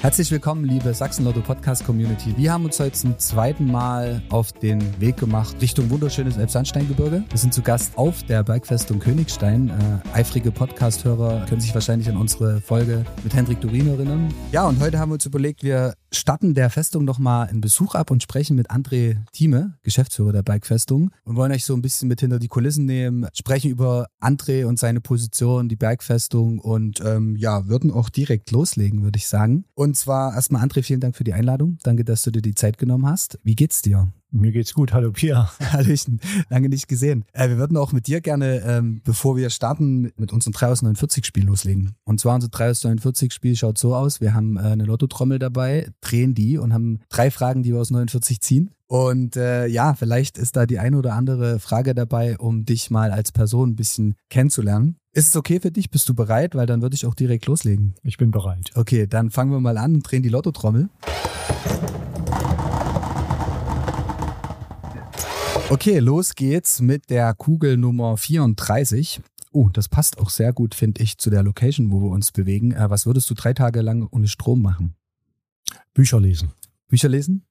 Herzlich willkommen, liebe Sachsen-Lotto Podcast Community. Wir haben uns heute zum zweiten Mal auf den Weg gemacht Richtung wunderschönes Elbsandsteingebirge. Wir sind zu Gast auf der Bergfestung Königstein. Äh, eifrige Podcast-Hörer können sich wahrscheinlich an unsere Folge mit Hendrik Durin erinnern. Ja, und heute haben wir uns überlegt, wir statten der Festung nochmal einen Besuch ab und sprechen mit André Thieme, Geschäftsführer der Bergfestung, und wollen euch so ein bisschen mit hinter die Kulissen nehmen, sprechen über André und seine Position, die Bergfestung und ähm, ja, würden auch direkt loslegen, würde ich sagen. Und zwar erstmal André, vielen Dank für die Einladung. Danke, dass du dir die Zeit genommen hast. Wie geht's dir? Mir geht's gut. Hallo Pia. Hallöchen. Lange nicht gesehen. Äh, wir würden auch mit dir gerne, ähm, bevor wir starten, mit unserem 3 aus 49 Spiel loslegen. Und zwar unser 3 aus 49 Spiel schaut so aus. Wir haben äh, eine Lottotrommel dabei, drehen die und haben drei Fragen, die wir aus 49 ziehen. Und äh, ja, vielleicht ist da die eine oder andere Frage dabei, um dich mal als Person ein bisschen kennenzulernen. Ist es okay für dich? Bist du bereit? Weil dann würde ich auch direkt loslegen. Ich bin bereit. Okay, dann fangen wir mal an und drehen die Lottotrommel. Okay, los geht's mit der Kugel Nummer 34. Oh, das passt auch sehr gut, finde ich, zu der Location, wo wir uns bewegen. Äh, was würdest du drei Tage lang ohne Strom machen? Bücher lesen. Bücher lesen?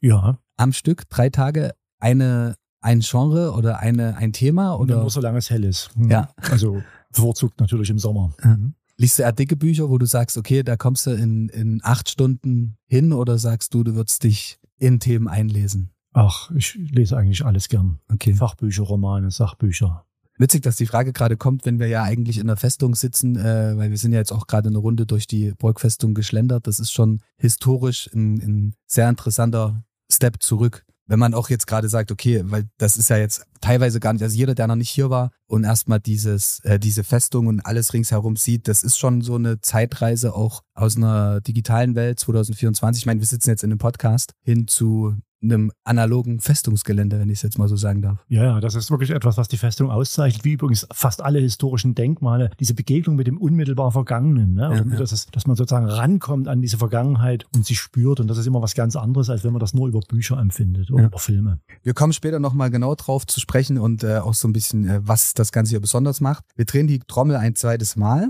Ja. Am Stück, drei Tage, eine, ein Genre oder eine, ein Thema? Oder? Nur solange es hell ist. Ja. Also bevorzugt natürlich im Sommer. Mhm. Liest du eher dicke Bücher, wo du sagst, okay, da kommst du in, in acht Stunden hin oder sagst du, du würdest dich in Themen einlesen? Ach, ich lese eigentlich alles gern. Okay. Fachbücher, Romane, Sachbücher. Witzig, dass die Frage gerade kommt, wenn wir ja eigentlich in der Festung sitzen, äh, weil wir sind ja jetzt auch gerade eine Runde durch die Burgfestung geschlendert. Das ist schon historisch ein, ein sehr interessanter Step zurück. Wenn man auch jetzt gerade sagt, okay, weil das ist ja jetzt teilweise gar nicht, also jeder, der noch nicht hier war und erstmal dieses, äh, diese Festung und alles ringsherum sieht, das ist schon so eine Zeitreise auch aus einer digitalen Welt 2024. Ich meine, wir sitzen jetzt in einem Podcast hin zu einem analogen Festungsgelände, wenn ich es jetzt mal so sagen darf. Ja, ja, das ist wirklich etwas, was die Festung auszeichnet, wie übrigens fast alle historischen Denkmale, diese Begegnung mit dem unmittelbar Vergangenen, ne? Ja, Also, ja. Dass, es, dass man sozusagen rankommt an diese Vergangenheit und sie spürt und das ist immer was ganz anderes, als wenn man das nur über Bücher empfindet oder Ja. über Filme. Wir kommen später nochmal genau drauf zu sprechen und äh, auch so ein bisschen, äh, was das Ganze hier besonders macht. Wir drehen die Trommel ein zweites Mal.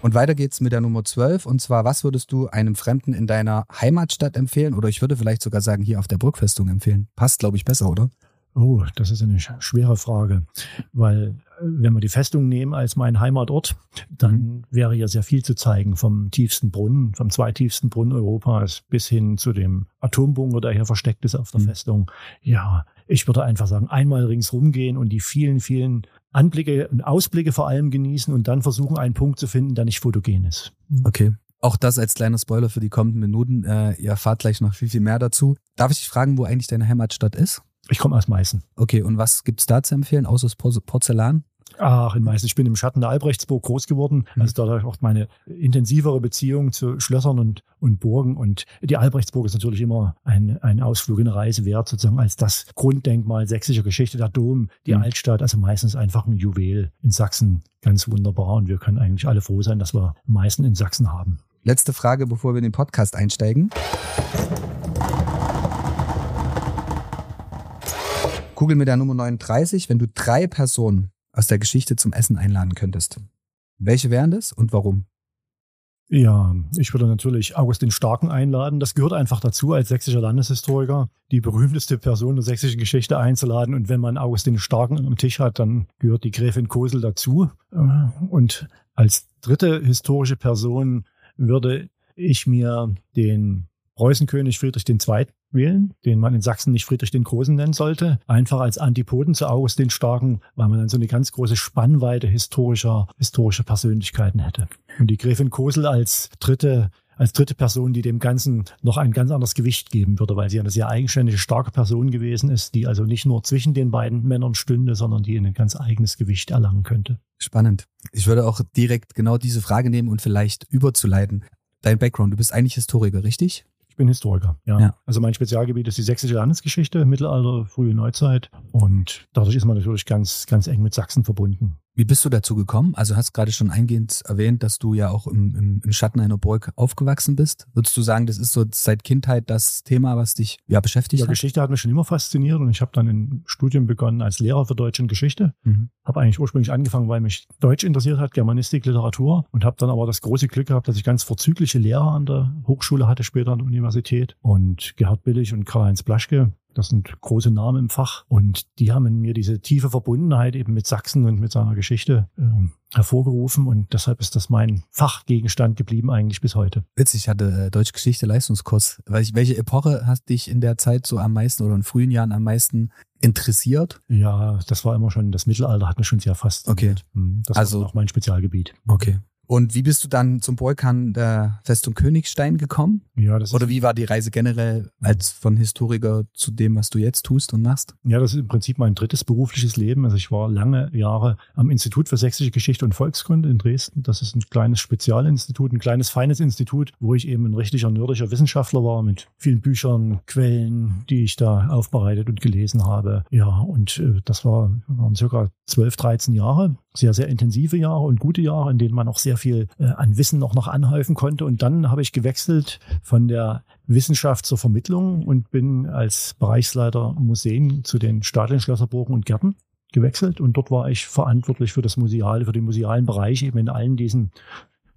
Und weiter geht's mit der Nummer 12. Und zwar, was würdest du einem Fremden in deiner Heimatstadt empfehlen? Oder ich würde vielleicht sogar sagen, hier auf der Burgfestung empfehlen. Passt, glaube ich, besser, oder? Oh, das ist eine sch- schwere Frage, weil äh, wenn wir die Festung nehmen als mein Heimatort, dann wäre ja sehr viel zu zeigen vom tiefsten Brunnen, vom zweitiefsten Brunnen Europas bis hin zu dem Atombunker, der hier versteckt ist auf der Mhm. Festung. Ja, ich würde einfach sagen, einmal ringsrum gehen und die vielen, vielen Anblicke und Ausblicke vor allem genießen und dann versuchen, einen Punkt zu finden, der nicht fotogen ist. Okay. Auch das als kleiner Spoiler für die kommenden Minuten. Äh, ihr erfahrt gleich noch viel, viel mehr dazu. Darf ich dich fragen, wo eigentlich deine Heimatstadt ist? Ich komme aus Meißen. Okay, und was gibt's da zu empfehlen, außer das Por- Porzellan? Ach, in Meißen. Ich bin im Schatten der Albrechtsburg groß geworden. Mhm. Also dadurch auch meine intensivere Beziehung zu Schlössern und, und Burgen. Und die Albrechtsburg ist natürlich immer ein, ein Ausflug, eine Reise wert, sozusagen als das Grunddenkmal sächsischer Geschichte, der Dom, die Mhm. Altstadt. Also Meißen ist einfach ein Juwel in Sachsen. Ganz wunderbar. Und wir können eigentlich alle froh sein, dass wir Meißen in Sachsen haben. Letzte Frage, bevor wir in den Podcast einsteigen. Kugel mit der Nummer 39, wenn du drei Personen aus der Geschichte zum Essen einladen könntest. Welche wären das und warum? Ja, ich würde natürlich Augustin Starken einladen. Das gehört einfach dazu, als sächsischer Landeshistoriker die berühmteste Person der sächsischen Geschichte einzuladen. Und wenn man Augustin Starken am Tisch hat, dann gehört die Gräfin Kosel dazu. Äh, Und als dritte historische Person würde ich mir den Preußenkönig Friedrich II. Wählen, den man in Sachsen nicht Friedrich den Großen nennen sollte, einfach als Antipoden zu Augustin Starken, weil man dann so eine ganz große Spannweite historischer, historischer Persönlichkeiten hätte. Und die Gräfin Kosel als dritte als dritte Person, die dem Ganzen noch ein ganz anderes Gewicht geben würde, weil sie eine sehr eigenständige, starke Person gewesen ist, die also nicht nur zwischen den beiden Männern stünde, sondern die ein ganz eigenes Gewicht erlangen könnte. Spannend. Ich würde auch direkt genau diese Frage nehmen und vielleicht überzuleiten. Dein Background, du bist eigentlich Historiker, richtig? Ich bin Historiker, ja. Ja. Also mein Spezialgebiet ist die sächsische Landesgeschichte, Mittelalter, frühe Neuzeit. Und dadurch ist man natürlich ganz, ganz eng mit Sachsen verbunden. Wie bist du dazu gekommen? Also hast gerade schon eingehend erwähnt, dass du ja auch im, im, im Schatten einer Burg aufgewachsen bist. Würdest du sagen, das ist so seit Kindheit das Thema, was dich ja beschäftigt ja, hat? Geschichte hat mich schon immer fasziniert und ich habe dann ein Studium begonnen als Lehrer für Deutsch und Geschichte. Mhm. Habe eigentlich ursprünglich angefangen, weil mich Deutsch interessiert hat, Germanistik, Literatur und habe dann aber das große Glück gehabt, dass ich ganz vorzügliche Lehrer an der Hochschule hatte, später an der Universität. Und Gerhard Billig und Karl-Heinz Blaschke das sind große Namen im Fach und die haben in mir diese tiefe Verbundenheit eben mit Sachsen und mit seiner Geschichte äh, hervorgerufen und deshalb ist das mein Fachgegenstand geblieben eigentlich bis heute. Witzig, ich hatte äh, Deutschgeschichte Leistungskurs. Welche Epoche hast dich in der Zeit so am meisten oder in frühen Jahren am meisten interessiert? Ja, das war immer schon, das Mittelalter hat mich schon sehr fasziniert. Okay. Hm, das also, war auch mein Spezialgebiet. Okay. Und wie bist du dann zum Boykern der Festung Königstein gekommen? Ja, das Oder wie war die Reise generell als von Historiker zu dem, was du jetzt tust und machst? Ja, das ist im Prinzip mein drittes berufliches Leben. Also ich war lange Jahre am Institut für Sächsische Geschichte und Volkskunde in Dresden. Das ist ein kleines Spezialinstitut, ein kleines feines Institut, wo ich eben ein richtiger nördischer Wissenschaftler war mit vielen Büchern, Quellen, die ich da aufbereitet und gelesen habe. Ja, und äh, das war, waren circa 12, 13 Jahre sehr, sehr intensive Jahre und gute Jahre, in denen man auch sehr viel äh, an Wissen noch, noch anhäufen konnte. Und dann habe ich gewechselt von der Wissenschaft zur Vermittlung und bin als Bereichsleiter Museen zu den staatlichen Schlösserburgen und Gärten gewechselt und dort war ich verantwortlich für das Museale, für den musealen Bereich eben in allen diesen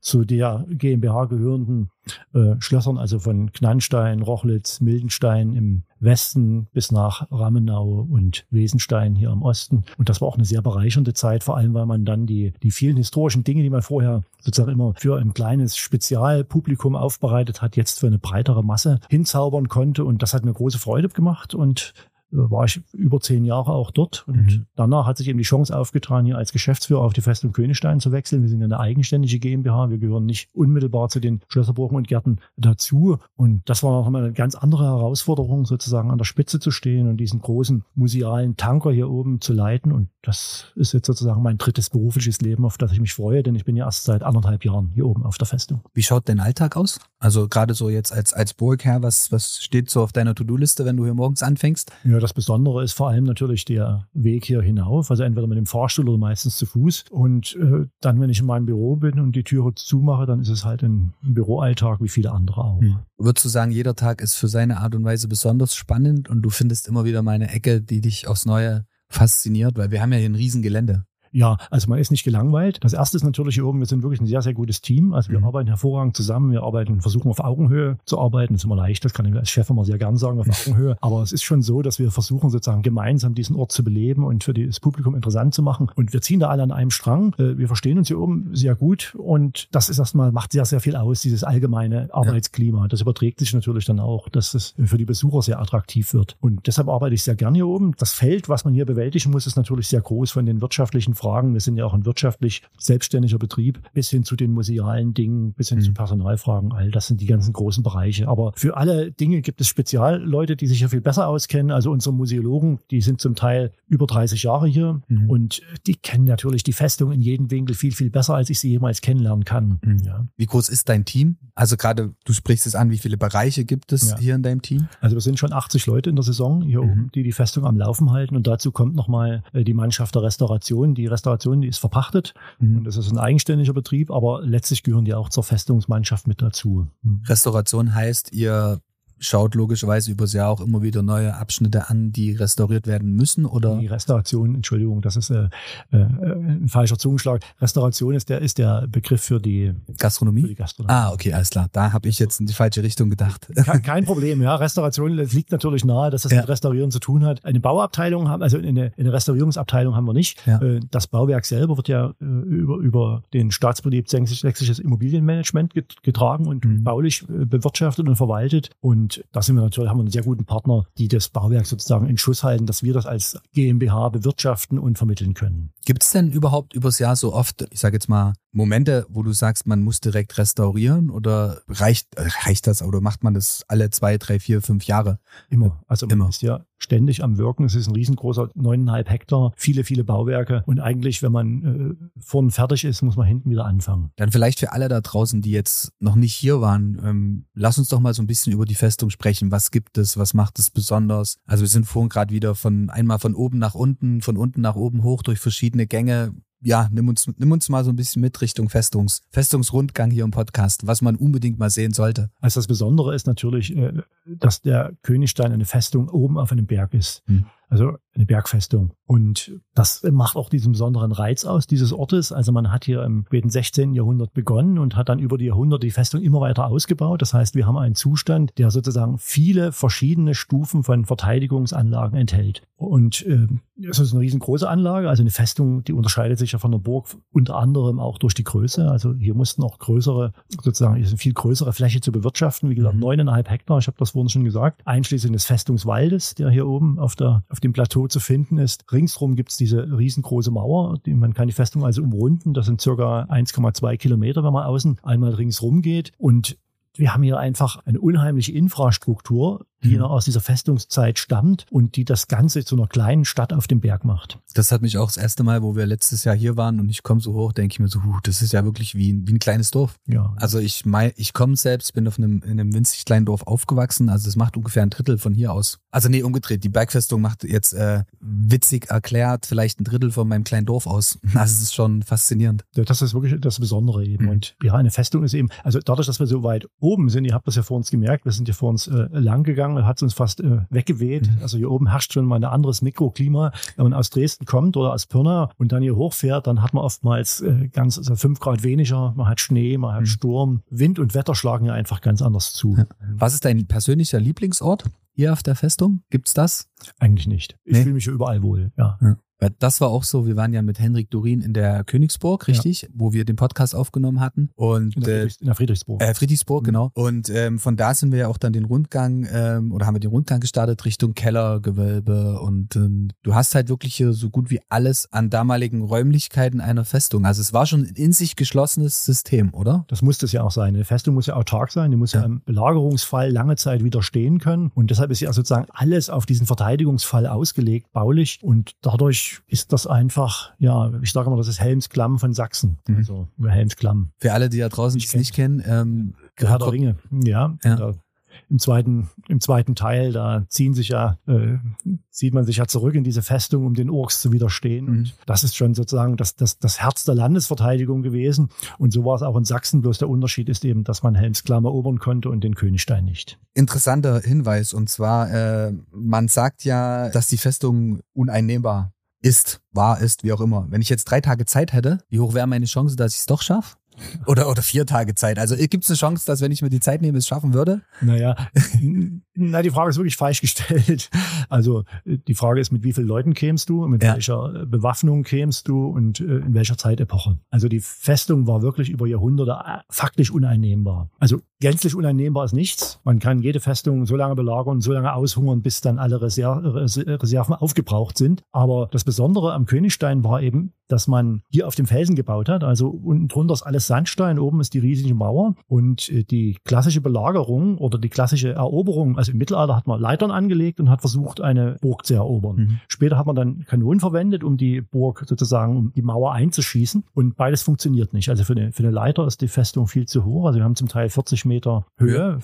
zu der GmbH gehörenden äh, Schlössern, also von Knannstein, Rochlitz, Mildenstein im Westen bis nach Ramenau und Wesenstein hier im Osten. Und das war auch eine sehr bereichernde Zeit, vor allem weil man dann die, die vielen historischen Dinge, die man vorher sozusagen immer für ein kleines Spezialpublikum aufbereitet hat, jetzt für eine breitere Masse hinzaubern konnte. Und das hat mir große Freude gemacht und war ich über zehn Jahre auch dort. Und mhm. danach hat sich eben die Chance aufgetan, hier als Geschäftsführer auf die Festung Königstein zu wechseln. Wir sind eine eigenständige GmbH. Wir gehören nicht unmittelbar zu den Schlösserburgen und Gärten dazu. Und das war nochmal eine ganz andere Herausforderung, sozusagen an der Spitze zu stehen und diesen großen musealen Tanker hier oben zu leiten. Und das ist jetzt sozusagen mein drittes berufliches Leben, auf das ich mich freue, denn ich bin ja erst seit anderthalb Jahren hier oben auf der Festung. Wie schaut dein Alltag aus? Also gerade so jetzt als, als Burgherr, was, was steht so auf deiner To-Do-Liste, wenn du hier morgens anfängst? Ja, das Besondere ist vor allem natürlich der Weg hier hinauf, also entweder mit dem Fahrstuhl oder meistens zu Fuß. Und äh, dann, wenn ich in meinem Büro bin und die Türe zumache, dann ist es halt ein Büroalltag wie viele andere auch. Hm. Würdest du sagen, jeder Tag ist für seine Art und Weise besonders spannend und du findest immer wieder mal eine Ecke, die dich aufs Neue fasziniert, weil wir haben ja hier ein Riesengelände. Ja, also man ist nicht gelangweilt. Das erste ist natürlich hier oben, wir sind wirklich ein sehr, sehr gutes Team. Also wir mhm. arbeiten hervorragend zusammen. Wir arbeiten, versuchen auf Augenhöhe zu arbeiten. Das ist immer leicht, das kann ich als Chef immer sehr gern sagen, auf Augenhöhe. Aber es ist schon so, dass wir versuchen sozusagen gemeinsam diesen Ort zu beleben und für das Publikum interessant zu machen. Und wir ziehen da alle an einem Strang. Äh, wir verstehen uns hier oben sehr gut und das ist erstmal, macht sehr, sehr viel aus, dieses allgemeine Arbeitsklima. Das überträgt sich natürlich dann auch, dass es für die Besucher sehr attraktiv wird. Und deshalb arbeite ich sehr gern hier oben. Das Feld, was man hier bewältigen muss, ist natürlich sehr groß von den wirtschaftlichen Fragen. Wir sind ja auch ein wirtschaftlich selbstständiger Betrieb, bis hin zu den musealen Dingen, bis hin mhm. zu Personalfragen. All das sind die ganzen großen Bereiche. Aber für alle Dinge gibt es Spezialleute, die sich ja viel besser auskennen. Also unsere Museologen, die sind zum Teil über 30 Jahre hier mhm. und die kennen natürlich die Festung in jedem Winkel viel, viel besser, als ich sie jemals kennenlernen kann. Mhm. Ja. Wie groß ist dein Team? Also gerade, du sprichst es an, wie viele Bereiche gibt es ja. hier in deinem Team? Also wir sind schon 80 Leute in der Saison hier mhm. oben, die die Festung am Laufen halten und dazu kommt nochmal äh, die Mannschaft der Restauration. Die Restauration die ist verpachtet mhm. und das ist ein eigenständiger Betrieb, aber letztlich gehören die auch zur Festungsmannschaft mit dazu. Mhm. Restauration heißt, ihr schaut logischerweise übers Jahr auch immer wieder neue Abschnitte an, die restauriert werden müssen, oder? Die Restauration, Entschuldigung, das ist äh, äh, ein falscher Zungenschlag. Restauration ist der, ist der Begriff für die Gastronomie. Für die Gastronomie. Ah, okay, alles klar. Da habe ich jetzt in die falsche Richtung gedacht. Kein, kein Problem, ja. Restauration, es liegt natürlich nahe, dass das ja. mit Restaurieren zu tun hat. Eine Bauabteilung haben, also eine, eine Restaurierungsabteilung haben wir nicht. Ja. Äh, das Bauwerk selber wird ja äh, über, über den Staatsbetrieb Sächsisches Immobilienmanagement getragen und mhm. baulich äh, bewirtschaftet und verwaltet. Und und da sind wir natürlich, haben wir einen sehr guten Partner, die das Bauwerk sozusagen in Schuss halten, dass wir das als GmbH bewirtschaften und vermitteln können. Gibt es denn überhaupt übers Jahr so oft, ich sage jetzt mal, Momente, wo du sagst, man muss direkt restaurieren oder reicht, äh, reicht das oder macht man das alle zwei, drei, vier, fünf Jahre? Immer. Also man Immer. ist ja ständig am Wirken. Es ist ein riesengroßer neuneinhalb Hektar, viele, viele Bauwerke. Und eigentlich, wenn man äh, vorne fertig ist, muss man hinten wieder anfangen. Dann vielleicht für alle da draußen, die jetzt noch nicht hier waren, ähm, lass uns doch mal so ein bisschen über die Festung sprechen. Was gibt es? Was macht es besonders? Also wir sind vorhin gerade wieder von einmal von oben nach unten, von unten nach oben hoch durch verschiedene Gänge ja, nimm uns, nimm uns mal so ein bisschen mit Richtung Festungs, Festungsrundgang hier im Podcast, was man unbedingt mal sehen sollte. Also das Besondere ist natürlich, äh, dass der Königstein eine Festung oben auf einem Berg ist. Hm. Also eine Bergfestung. Und das macht auch diesen besonderen Reiz aus dieses Ortes. Also man hat hier im späten 16. Jahrhundert begonnen und hat dann über die Jahrhunderte die Festung immer weiter ausgebaut. Das heißt, wir haben einen Zustand, der sozusagen viele verschiedene Stufen von Verteidigungsanlagen enthält. Und äh, es ist eine riesengroße Anlage. Also eine Festung, die unterscheidet sich ja von der Burg unter anderem auch durch die Größe. Also hier mussten auch größere, sozusagen, hier ist eine viel größere Fläche zu bewirtschaften. Wie gesagt, mhm. neuneinhalb Hektar, ich habe das vorhin schon gesagt, einschließlich des Festungswaldes, der hier oben auf, der, auf dem Plateau zu finden ist. Ringsrum gibt es diese riesengroße Mauer, die, man kann die Festung also umrunden. Das sind circa 1,2 Kilometer, wenn man außen einmal ringsrum geht. Und wir haben hier einfach eine unheimliche Infrastruktur, die mhm. aus dieser Festungszeit stammt und die das Ganze zu einer kleinen Stadt auf dem Berg macht. Das hat mich auch das erste Mal, wo wir letztes Jahr hier waren und ich komme so hoch, denke ich mir so, huh, das ist ja wirklich wie ein, wie ein kleines Dorf. Ja. Also ich mein, ich komme selbst, bin auf einem, in einem winzig kleinen Dorf aufgewachsen, also es macht ungefähr ein Drittel von hier aus. Also nee, umgedreht, die Bergfestung macht jetzt äh, witzig erklärt vielleicht ein Drittel von meinem kleinen Dorf aus. Also es ist schon faszinierend. Ja, das ist wirklich das Besondere eben. Mhm. Und ja, eine Festung ist eben, also dadurch, dass wir so weit oben sind, ihr habt das ja vor uns gemerkt, wir sind ja vor uns äh, lang gegangen, hat es uns fast äh, weggeweht. Mhm. Also hier oben herrscht schon mal ein anderes Mikroklima. Wenn man aus Dresden kommt oder aus Pirna und dann hier hochfährt, dann hat man oftmals äh, ganz also fünf Grad weniger, man hat Schnee, man hat mhm. Sturm. Wind und Wetter schlagen ja einfach ganz anders zu. Ja. Was ist dein persönlicher Lieblingsort? hier auf der Festung? Gibt's das? Eigentlich nicht. Ich nee. fühle mich überall wohl, ja. ja. Das war auch so, wir waren ja mit Henrik Dorin in der Königsburg, richtig, ja. wo wir den Podcast aufgenommen hatten. Und in der, Friedrichs, in der Friedrichsburg. Äh, Friedrichsburg, mhm. genau. Und ähm, von da sind wir ja auch dann den Rundgang ähm, oder haben wir den Rundgang gestartet Richtung Kellergewölbe. Und ähm, du hast halt wirklich hier so gut wie alles an damaligen Räumlichkeiten einer Festung. Also es war schon ein in sich geschlossenes System, oder? Das muss es ja auch sein. Eine Festung muss ja autark sein, die muss ja, ja im Belagerungsfall lange Zeit widerstehen können. Und deshalb ist ja sozusagen alles auf diesen Verteidigungsfall ausgelegt, baulich. Und dadurch ist das einfach, ja, ich sage mal, das ist Helmsklamm von Sachsen. Mhm. Also Helmsklamm. Für alle, die da draußen es nicht kennen, ähm, Herr der Ringe, ja. ja im zweiten, im zweiten Teil, da ziehen sich ja, äh, zieht man sich ja zurück in diese Festung, um den Orks zu widerstehen. Mhm. Und das ist schon sozusagen das, das, das Herz der Landesverteidigung gewesen. Und so war es auch in Sachsen. Bloß der Unterschied ist eben, dass man Helmsklamm erobern konnte und den Königstein nicht. Interessanter Hinweis. Und zwar, äh, man sagt ja, dass die Festung uneinnehmbar ist, wahr ist, wie auch immer. Wenn ich jetzt drei Tage Zeit hätte, wie hoch wäre meine Chance, dass ich es doch schaffe? Oder, oder vier Tage Zeit. Also gibt es eine Chance, dass wenn ich mir die Zeit nehme, es schaffen würde? Naja, na, die Frage ist wirklich falsch gestellt. Also die Frage ist, mit wie vielen Leuten kämst du, mit ja. welcher Bewaffnung kämst du und äh, in welcher Zeitepoche? Also die Festung war wirklich über Jahrhunderte äh, faktisch uneinnehmbar. Also gänzlich uneinnehmbar ist nichts. Man kann jede Festung so lange belagern, so lange aushungern, bis dann alle Reser Reserven aufgebraucht sind. Aber das Besondere am Königstein war eben, dass man hier auf dem Felsen gebaut hat. Also unten drunter ist alles Sandstein, oben ist die riesige Mauer und äh, die klassische Belagerung oder die klassische Eroberung, also im Mittelalter hat man Leitern angelegt und hat versucht, eine Burg zu erobern. Mhm. Später hat man dann Kanonen verwendet, um die Burg sozusagen, um die Mauer einzuschießen und beides funktioniert nicht. Also für eine, für eine Leiter ist die Festung viel zu hoch. Also wir haben zum Teil 40 Meter Höhe,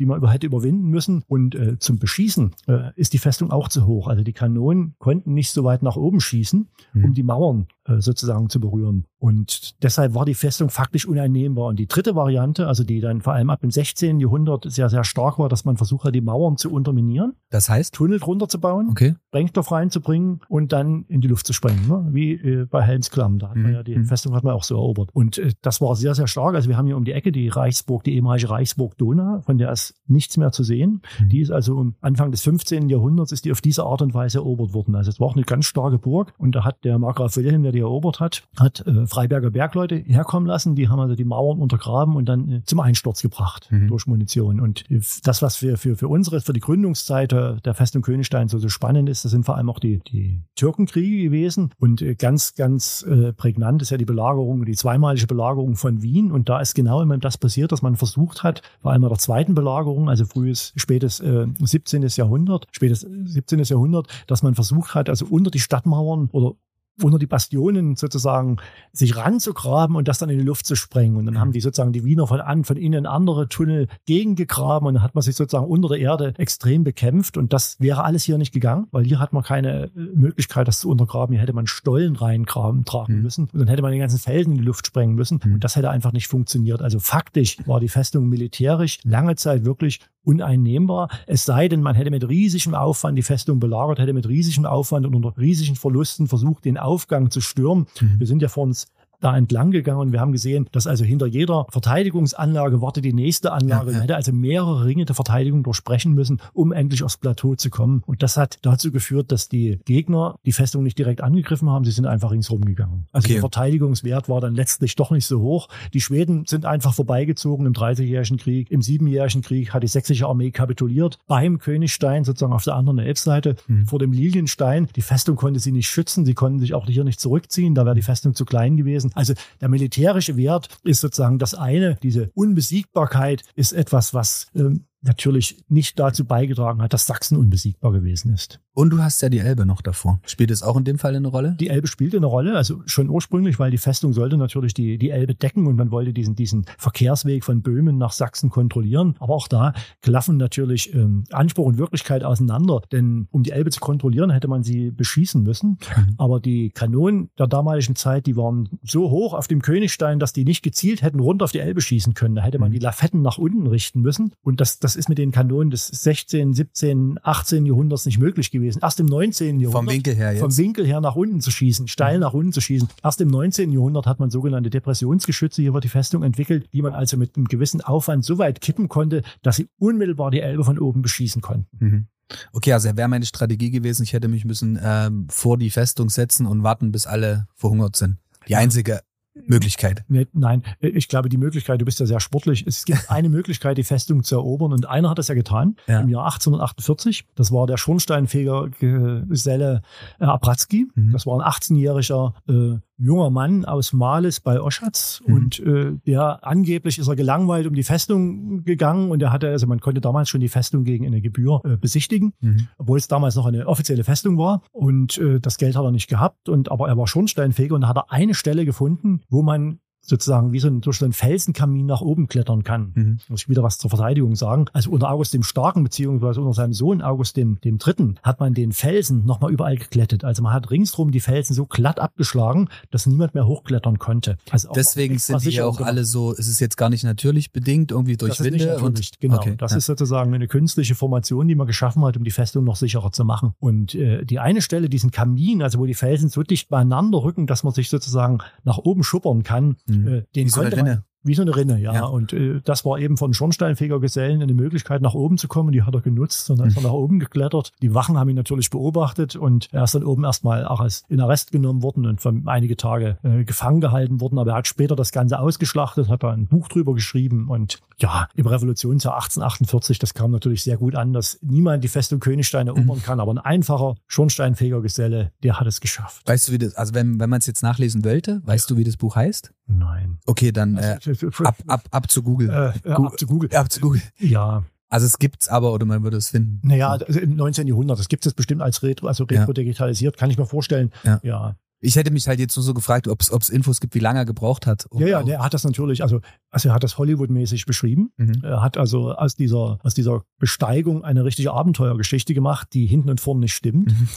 die man hätte überwinden müssen und äh, zum Beschießen äh, ist die Festung auch zu hoch. Also die Kanonen konnten nicht so weit nach oben schießen, mhm. um die Mauern sozusagen zu berühren. Und deshalb war die Festung faktisch uneinnehmbar. Und die dritte Variante, also die dann vor allem ab dem 16. Jahrhundert sehr, sehr stark war, dass man versucht hat, die Mauern zu unterminieren. Das heißt? Tunnel drunter zu bauen, okay. Sprengstoff reinzubringen und dann in die Luft zu sprengen. Ne? Wie äh, bei Helmsklamm. Da hat man mhm. ja die mhm. Festung hat man auch so erobert. Und äh, das war sehr, sehr stark. Also wir haben hier um die Ecke die Reichsburg, die ehemalige Reichsburg Donau, von der ist nichts mehr zu sehen. Mhm. Die ist also um Anfang des 15. Jahrhunderts ist die auf diese Art und Weise erobert worden. Also es war auch eine ganz starke Burg. Und da hat der Markgraf Wilhelm, der die erobert hat, hat äh, Freiberger Bergleute herkommen lassen. Die haben also die Mauern untergraben und dann äh, zum Einsturz gebracht mhm. durch Munition. Und äh, das, was für, für, für unsere, für die Gründungszeit der Festung Königstein so, so spannend ist, das sind vor allem auch die, die Türkenkriege gewesen. Und äh, ganz, ganz äh, prägnant ist ja die Belagerung, die zweimalige Belagerung von Wien. Und da ist genau immer das passiert, dass man versucht hat, vor allem bei der zweiten Belagerung, also frühes, spätes äh, 17. Jahrhundert, spätes 17. Jahrhundert, dass man versucht hat, also unter die Stadtmauern oder unter die Bastionen sozusagen sich ranzugraben und das dann in die Luft zu sprengen. Und dann haben die sozusagen die Wiener von an, von innen andere Tunnel gegengegraben und dann hat man sich sozusagen unter der Erde extrem bekämpft. Und das wäre alles hier nicht gegangen, weil hier hat man keine äh, Möglichkeit, das zu untergraben. Hier hätte man Stollen reingraben tragen mhm. müssen und dann hätte man den ganzen Felsen in die Luft sprengen müssen. Mhm. Und das hätte einfach nicht funktioniert. Also faktisch war die Festung militärisch lange Zeit wirklich uneinnehmbar. Es sei denn, man hätte mit riesigem Aufwand die Festung belagert, hätte mit riesigem Aufwand und unter riesigen Verlusten versucht, den Aufgang zu stürmen. Mhm. Wir sind ja vor uns da entlang gegangen und wir haben gesehen, dass also hinter jeder Verteidigungsanlage wartet die nächste Anlage. Ja. Man hätte also mehrere Ringe der Verteidigung durchsprechen müssen, um endlich aufs Plateau zu kommen. Und das hat dazu geführt, dass die Gegner die Festung nicht direkt angegriffen haben, sie sind einfach ringsherum gegangen. Also okay. der Verteidigungswert war dann letztlich doch nicht so hoch. Die Schweden sind einfach vorbeigezogen im Dreißigjährigen Krieg. Im Siebenjährigen Krieg hat die sächsische Armee kapituliert beim Königstein, sozusagen auf der anderen Elbseite, mhm. vor dem Lilienstein. Die Festung konnte sie nicht schützen, sie konnten sich auch hier nicht zurückziehen, da wäre die Festung zu klein gewesen gewesen. Also der militärische Wert ist sozusagen das eine. Diese Unbesiegbarkeit ist etwas, was ähm, natürlich nicht dazu beigetragen hat, dass Sachsen unbesiegbar gewesen ist. Und du hast ja die Elbe noch davor. Spielt es auch in dem Fall eine Rolle? Die Elbe spielte eine Rolle, also schon ursprünglich, weil die Festung sollte natürlich die, die Elbe decken und man wollte diesen, diesen Verkehrsweg von Böhmen nach Sachsen kontrollieren. Aber auch da klaffen natürlich ähm, Anspruch und Wirklichkeit auseinander, denn um die Elbe zu kontrollieren, hätte man sie beschießen müssen. Mhm. Aber die Kanonen der damaligen Zeit, die waren so hoch auf dem Königstein, dass die nicht gezielt hätten runter auf die Elbe schießen können. Da hätte man mhm. die Lafetten nach unten richten müssen. Und das, das ist mit den Kanonen des 16., 17., 18. Jahrhunderts nicht möglich gewesen. Erst im 19. Jahrhundert. Vom Winkel her jetzt. Vom Winkel her nach unten zu schießen, steil mhm. nach unten zu schießen. Erst im 19. Jahrhundert hat man sogenannte Depressionsgeschütze hier über die Festung entwickelt, die man also mit einem gewissen Aufwand so weit kippen konnte, dass sie unmittelbar die Elbe von oben beschießen konnten. Mhm. Okay, also wäre meine Strategie gewesen, ich hätte mich müssen ähm, vor die Festung setzen und warten, bis alle verhungert sind. Die einzige Möglichkeit. Nein, ich glaube, die Möglichkeit, du bist ja sehr sportlich. Es gibt eine Möglichkeit, die Festung zu erobern und einer hat das ja getan ja. im Jahr 1848. Das war der Schornsteinfegergeselle äh, Abratzky. Mhm. Das war ein 18-jähriger äh, junger Mann aus Males bei Oschatz. Mhm. und äh, der angeblich ist er gelangweilt um die Festung gegangen. Und er hatte, also man konnte damals schon die Festung gegen eine Gebühr äh, besichtigen, mhm. obwohl es damals noch eine offizielle Festung war. Und äh, das Geld hat er nicht gehabt. Und aber er war Schornsteinfeger und da hat er eine Stelle gefunden, wo man sozusagen wie so ein, durch so einen Felsenkamin nach oben klettern kann. Mhm. Muss ich wieder was zur Verteidigung sagen. Also unter August dem Starken, beziehungsweise unter seinem Sohn August dem, dem Dritten, hat man den Felsen nochmal überall geklettet. Also man hat ringsrum die Felsen so glatt abgeschlagen, dass niemand mehr hochklettern konnte. Also Deswegen sind die ja auch alle so, es ist jetzt gar nicht natürlich bedingt, irgendwie durch das Winde. und, genau, okay, das ja. ist sozusagen eine künstliche Formation, die man geschaffen hat, um die Festung noch sicherer zu machen. Und äh, die eine Stelle, diesen Kamin, also wo die Felsen so dicht beieinander rücken, dass man sich sozusagen nach oben schuppern kann, mhm Mhm. Äh, den Wie so eine Rinne. Wie so eine Rinne, ja. ja. Und äh, das war eben von Schornsteinfegergesellen eine Möglichkeit, nach oben zu kommen. Die hat er genutzt und dann ist er nach oben geklettert. Die Wachen haben ihn natürlich beobachtet und er ist dann oben erstmal auch als in Arrest genommen worden und für einige Tage äh, gefangen gehalten worden. Aber er hat später das Ganze ausgeschlachtet, hat da ein Buch drüber geschrieben und ja, im Revolutionsjahr 1848, das kam natürlich sehr gut an, dass niemand die Festung Königstein erobern mhm. kann, aber ein einfacher Schornsteinfegergeselle, der hat es geschafft. Weißt du, wie das, also wenn, wenn man es jetzt nachlesen wollte, weißt ja. du, wie das Buch heißt? Nein. Okay, dann äh, ab, ab, ab zu Google. Äh, ab zu Google. Ab zu Google. Ja. Also es gibt's aber oder man würde es finden. Naja, also im 19. Jahrhundert, das gibt es bestimmt als Retro, also Retro digitalisiert, kann ich mir vorstellen. Ja. ja. Ich hätte mich halt jetzt nur so gefragt, ob es Infos gibt, wie lange er gebraucht hat. Um ja, ja, er hat das natürlich, also, also er hat das Hollywood-mäßig beschrieben. Mhm. Er hat also aus dieser, aus dieser Besteigung eine richtige Abenteuergeschichte gemacht, die hinten und vorne nicht stimmt. Mhm.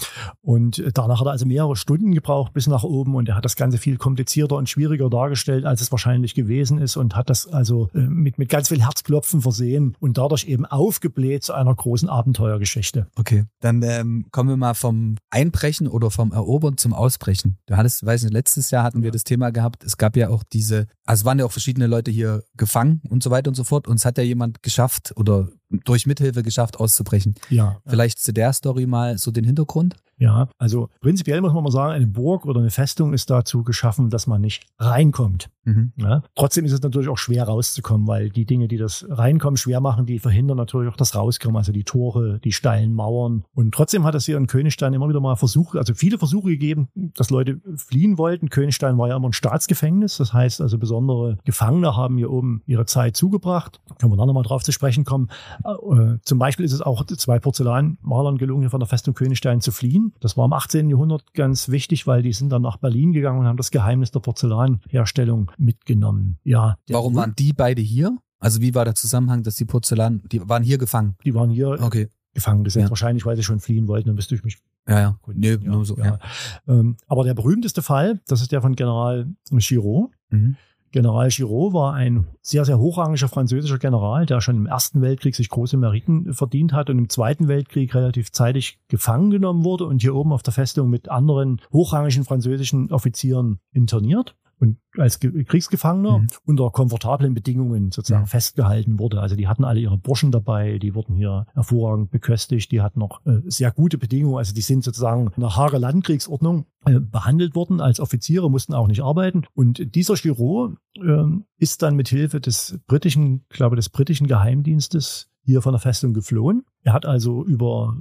Und danach hat er also mehrere Stunden gebraucht bis nach oben und er hat das Ganze viel komplizierter und schwieriger dargestellt, als es wahrscheinlich gewesen ist und hat das also äh, mit, mit ganz viel Herzklopfen versehen und dadurch eben aufgebläht zu einer großen Abenteuergeschichte. Okay, dann ähm, kommen wir mal vom Einbrechen oder vom Erobern zum Ausbrechen. Du hattest, weiß nicht, letztes Jahr hatten wir das Thema gehabt. Es gab ja auch diese, also waren ja auch verschiedene Leute hier gefangen und so weiter und so fort. Und es hat ja jemand geschafft oder durch Mithilfe geschafft auszubrechen. Ja. Vielleicht zu der Story mal so den Hintergrund? Ja, also prinzipiell muss man mal sagen, eine Burg oder eine Festung ist dazu geschaffen, dass man nicht reinkommt. Mhm. Ja? Trotzdem ist es natürlich auch schwer rauszukommen, weil die Dinge, die das Reinkommen schwer machen, die verhindern natürlich auch das Rauskommen, also die Tore, die steilen Mauern. Und trotzdem hat es hier in Königstein immer wieder mal Versuche, also viele Versuche gegeben, dass Leute fliehen wollten. Königstein war ja immer ein Staatsgefängnis, das heißt also besondere Gefangene haben hier oben ihre Zeit zugebracht. Können wir dann nochmal drauf zu sprechen kommen. Äh, zum Beispiel ist es auch zwei Porzellanmalern gelungen, hier von der Festung Königstein zu fliehen. Das war im 18. Jahrhundert ganz wichtig, weil die sind dann nach Berlin gegangen und haben das Geheimnis der Porzellanherstellung mitgenommen. Ja. Warum waren die beide hier? Also wie war der Zusammenhang, dass die Porzellan, die waren hier gefangen? Die waren hier Okay. gefangen. Das ist Ja. jetzt wahrscheinlich, weil sie schon fliehen wollten, dann bist du mich Ja, ja. Nee, ja, nur so. ja. Ja. Ähm, aber der berühmteste Fall, das ist der von General Giraud. Mhm. General Giraud war ein sehr, sehr hochrangiger französischer General, der schon im Ersten Weltkrieg sich große Meriten verdient hat und im Zweiten Weltkrieg relativ zeitig gefangen genommen wurde und hier oben auf der Festung mit anderen hochrangigen französischen Offizieren interniert und als Ge Kriegsgefangener Mhm. unter komfortablen Bedingungen sozusagen Mhm. festgehalten wurde. Also die hatten alle ihre Burschen dabei, die wurden hier hervorragend beköstigt, die hatten noch äh, sehr gute Bedingungen. Also die sind sozusagen nach Hager Landkriegsordnung äh, behandelt worden als Offiziere, mussten auch nicht arbeiten. Und dieser Giraud ähm, ist dann mit Hilfe des britischen, glaube des britischen Geheimdienstes hier von der Festung geflohen. Er hat also über,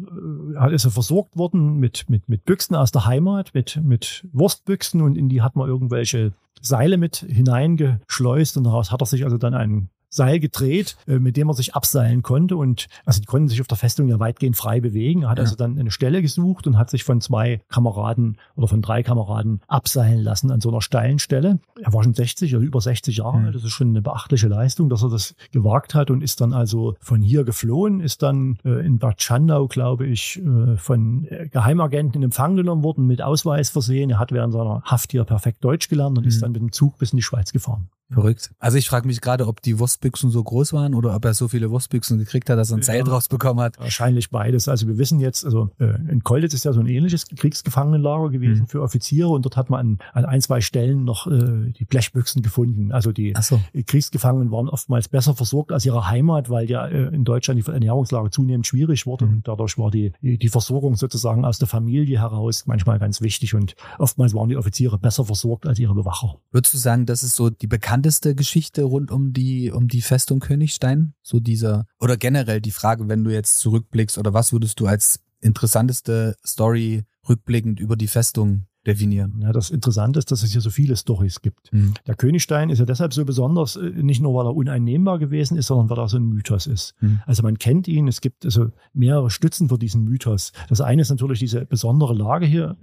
äh, hat ist er versorgt worden mit, mit, mit Büchsen aus der Heimat, mit, mit Wurstbüchsen und in die hat man irgendwelche Seile mit hineingeschleust und daraus hat er sich also dann einen Seil gedreht, äh, mit dem er sich abseilen konnte. Und also die konnten sich auf der Festung ja weitgehend frei bewegen. Er hat Ja. also dann eine Stelle gesucht und hat sich von zwei Kameraden oder von drei Kameraden abseilen lassen an so einer steilen Stelle. Er war schon 60 oder über 60 Jahre Mhm. alt. Das ist schon eine beachtliche Leistung, dass er das gewagt hat und ist dann also von hier geflohen, ist dann äh, in Bad Schandau, glaube ich, äh, von Geheimagenten in Empfang genommen worden, mit Ausweis versehen. Er hat während seiner Haft hier perfekt Deutsch gelernt und ist Mhm. dann mit dem Zug bis in die Schweiz gefahren. Verrückt. Also ich frage mich gerade, ob die Wurstbüchsen so groß waren oder ob er so viele Wurstbüchsen gekriegt hat, dass er ein Seil Ja. draus bekommen hat. Wahrscheinlich beides. Also wir wissen jetzt, also äh, in Kolditz ist ja so ein ähnliches Kriegsgefangenenlager gewesen Mhm. für Offiziere und dort hat man an, an ein, zwei Stellen noch äh, die Blechbüchsen gefunden. Also die so. Kriegsgefangenen waren oftmals besser versorgt als ihre Heimat, weil ja äh, in Deutschland die Ernährungslage zunehmend schwierig wurde Mhm. und dadurch war die, die Versorgung sozusagen aus der Familie heraus manchmal ganz wichtig und oftmals waren die Offiziere besser versorgt als ihre Bewacher. Würdest du sagen, das ist so die bekannteste Geschichte rund um die, um die Festung Königstein? So dieser, oder generell die Frage, wenn du jetzt zurückblickst, oder was würdest du als interessanteste Story rückblickend über die Festung definieren? Ja, das Interessante ist, dass es hier so viele Stories gibt. Mhm. Der Königstein ist ja deshalb so besonders, äh, nicht nur weil er uneinnehmbar gewesen ist, sondern weil er so ein Mythos ist. Mhm. Also man kennt ihn, es gibt also mehrere Stützen für diesen Mythos. Das eine ist natürlich diese besondere Lage hier.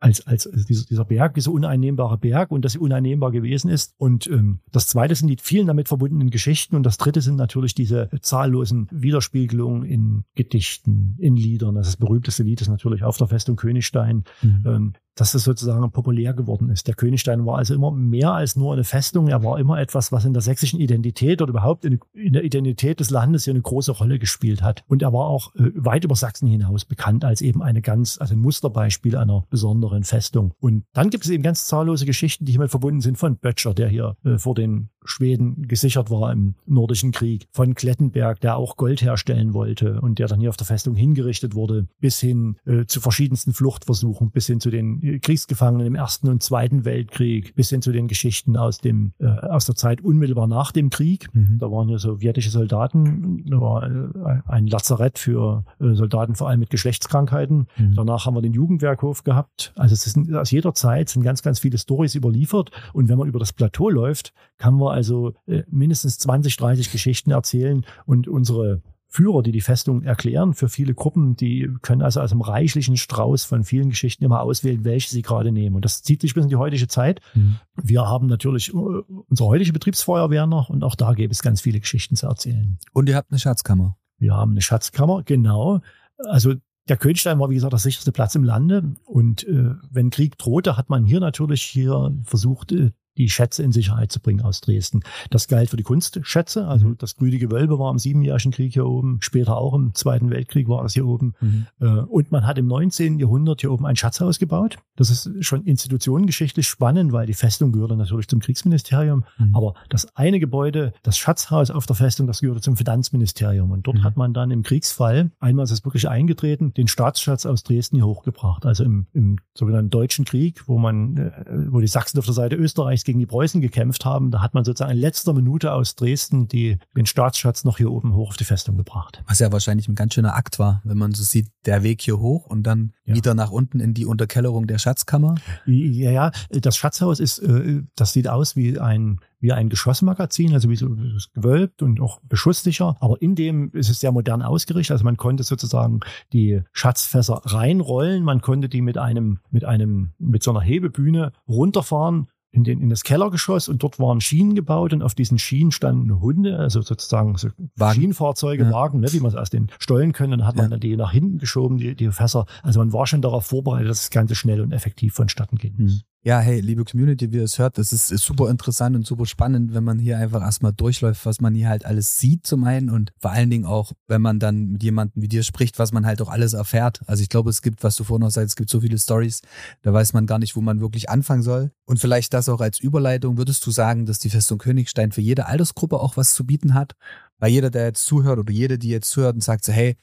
Äh, Als, als dieser, dieser Berg, dieser uneinnehmbare Berg und dass sie uneinnehmbar gewesen ist. Und ähm, das zweite sind die vielen damit verbundenen Geschichten und das dritte sind natürlich diese zahllosen Widerspiegelungen in Gedichten, in Liedern. Also das berühmteste Lied ist natürlich auf der Festung Königstein Mhm. ähm, dass es sozusagen populär geworden ist. Der Königstein war also immer mehr als nur eine Festung. Er war immer etwas, was in der sächsischen Identität oder überhaupt in, in der Identität des Landes hier eine große Rolle gespielt hat. Und er war auch äh, weit über Sachsen hinaus bekannt als eben eine ganz, also ein Musterbeispiel einer besonderen Festung. Und dann gibt es eben ganz zahllose Geschichten, die hiermit verbunden sind von Böttcher, der hier äh, vor den Schweden gesichert war im Nordischen Krieg, von Klettenberg, der auch Gold herstellen wollte und der dann hier auf der Festung hingerichtet wurde, bis hin äh, zu verschiedensten Fluchtversuchen, bis hin zu den Kriegsgefangenen im Ersten und Zweiten Weltkrieg, bis hin zu den Geschichten aus dem äh, aus der Zeit unmittelbar nach dem Krieg. Mhm. Da waren ja sowjetische Soldaten, da war äh, ein Lazarett für äh, Soldaten vor allem mit Geschlechtskrankheiten. Mhm. Danach haben wir den Jugendwerkhof gehabt. Also es sind aus jeder Zeit sind ganz, ganz viele Stories überliefert. Und wenn man über das Plateau läuft, kann man also äh, mindestens 20, 30 Geschichten erzählen und unsere Führer, die die Festung erklären, für viele Gruppen, die können also aus einem reichlichen Strauß von vielen Geschichten immer auswählen, welche sie gerade nehmen. Und das zieht sich bis in die heutige Zeit. Mhm. Wir haben natürlich äh, unsere heutige Betriebsfeuerwehr noch und auch da gäbe es ganz viele Geschichten zu erzählen. Und ihr habt eine Schatzkammer. Wir haben eine Schatzkammer, genau. Also der Königstein war, wie gesagt, der sicherste Platz im Lande. Und äh, wenn Krieg drohte, hat man hier natürlich hier versucht, äh, die Schätze in Sicherheit zu bringen aus Dresden. Das galt für die Kunstschätze. Also das grüne Gewölbe war im Siebenjährigen Krieg hier oben. Später auch im Zweiten Weltkrieg war das hier oben. Mhm. Äh, Und man hat im 19. Jahrhundert hier oben ein Schatzhaus gebaut. Das ist schon institutionengeschichtlich spannend, weil die Festung gehörte natürlich zum Kriegsministerium. Mhm. Aber das eine Gebäude, das Schatzhaus auf der Festung, das gehörte zum Finanzministerium. Und dort Mhm. hat man dann im Kriegsfall, einmal ist es wirklich eingetreten, den Staatsschatz aus Dresden hier hochgebracht. Also im, im sogenannten Deutschen Krieg, wo man, äh, wo die Sachsen auf der Seite Österreichs gegen die Preußen gekämpft haben, da hat man sozusagen in letzter Minute aus Dresden die, den Staatsschatz noch hier oben hoch auf die Festung gebracht. Was ja wahrscheinlich ein ganz schöner Akt war, wenn man so sieht, der Weg hier hoch und dann ja. wieder nach unten in die Unterkellerung der Schatzkammer. Ja, ja, das Schatzhaus ist, äh, das sieht aus wie ein wie ein Geschossmagazin, also wie so gewölbt und auch beschusssicher. Aber in dem ist es sehr modern ausgerichtet. Also man konnte sozusagen die Schatzfässer reinrollen. Man konnte die mit einem, mit einem, mit so einer Hebebühne runterfahren in, den, in das Kellergeschoss und dort waren Schienen gebaut und auf diesen Schienen standen Hunde, also sozusagen so Wagen. Schienenfahrzeuge, ja. Wagen, ne, wie man es aus den Stollen können. Und dann hat man dann die nach hinten geschoben, die, die Fässer. Also man war schon darauf vorbereitet, dass das Ganze schnell und effektiv vonstatten geht. Mhm. Ja, hey, liebe Community, wie ihr es hört, das ist, ist, super interessant und super spannend, wenn man hier einfach erstmal durchläuft, was man hier halt alles sieht zum einen und vor allen Dingen auch, wenn man dann mit jemandem wie dir spricht, was man halt auch alles erfährt. Also ich glaube, es gibt, was du vorhin noch sagst, es gibt so viele Stories, da weiß man gar nicht, wo man wirklich anfangen soll. Und vielleicht das auch als Überleitung, würdest du sagen, dass die Festung Königstein für jede Altersgruppe auch was zu bieten hat? Weil jeder, der jetzt zuhört oder jede, die jetzt zuhört und sagt so, hey,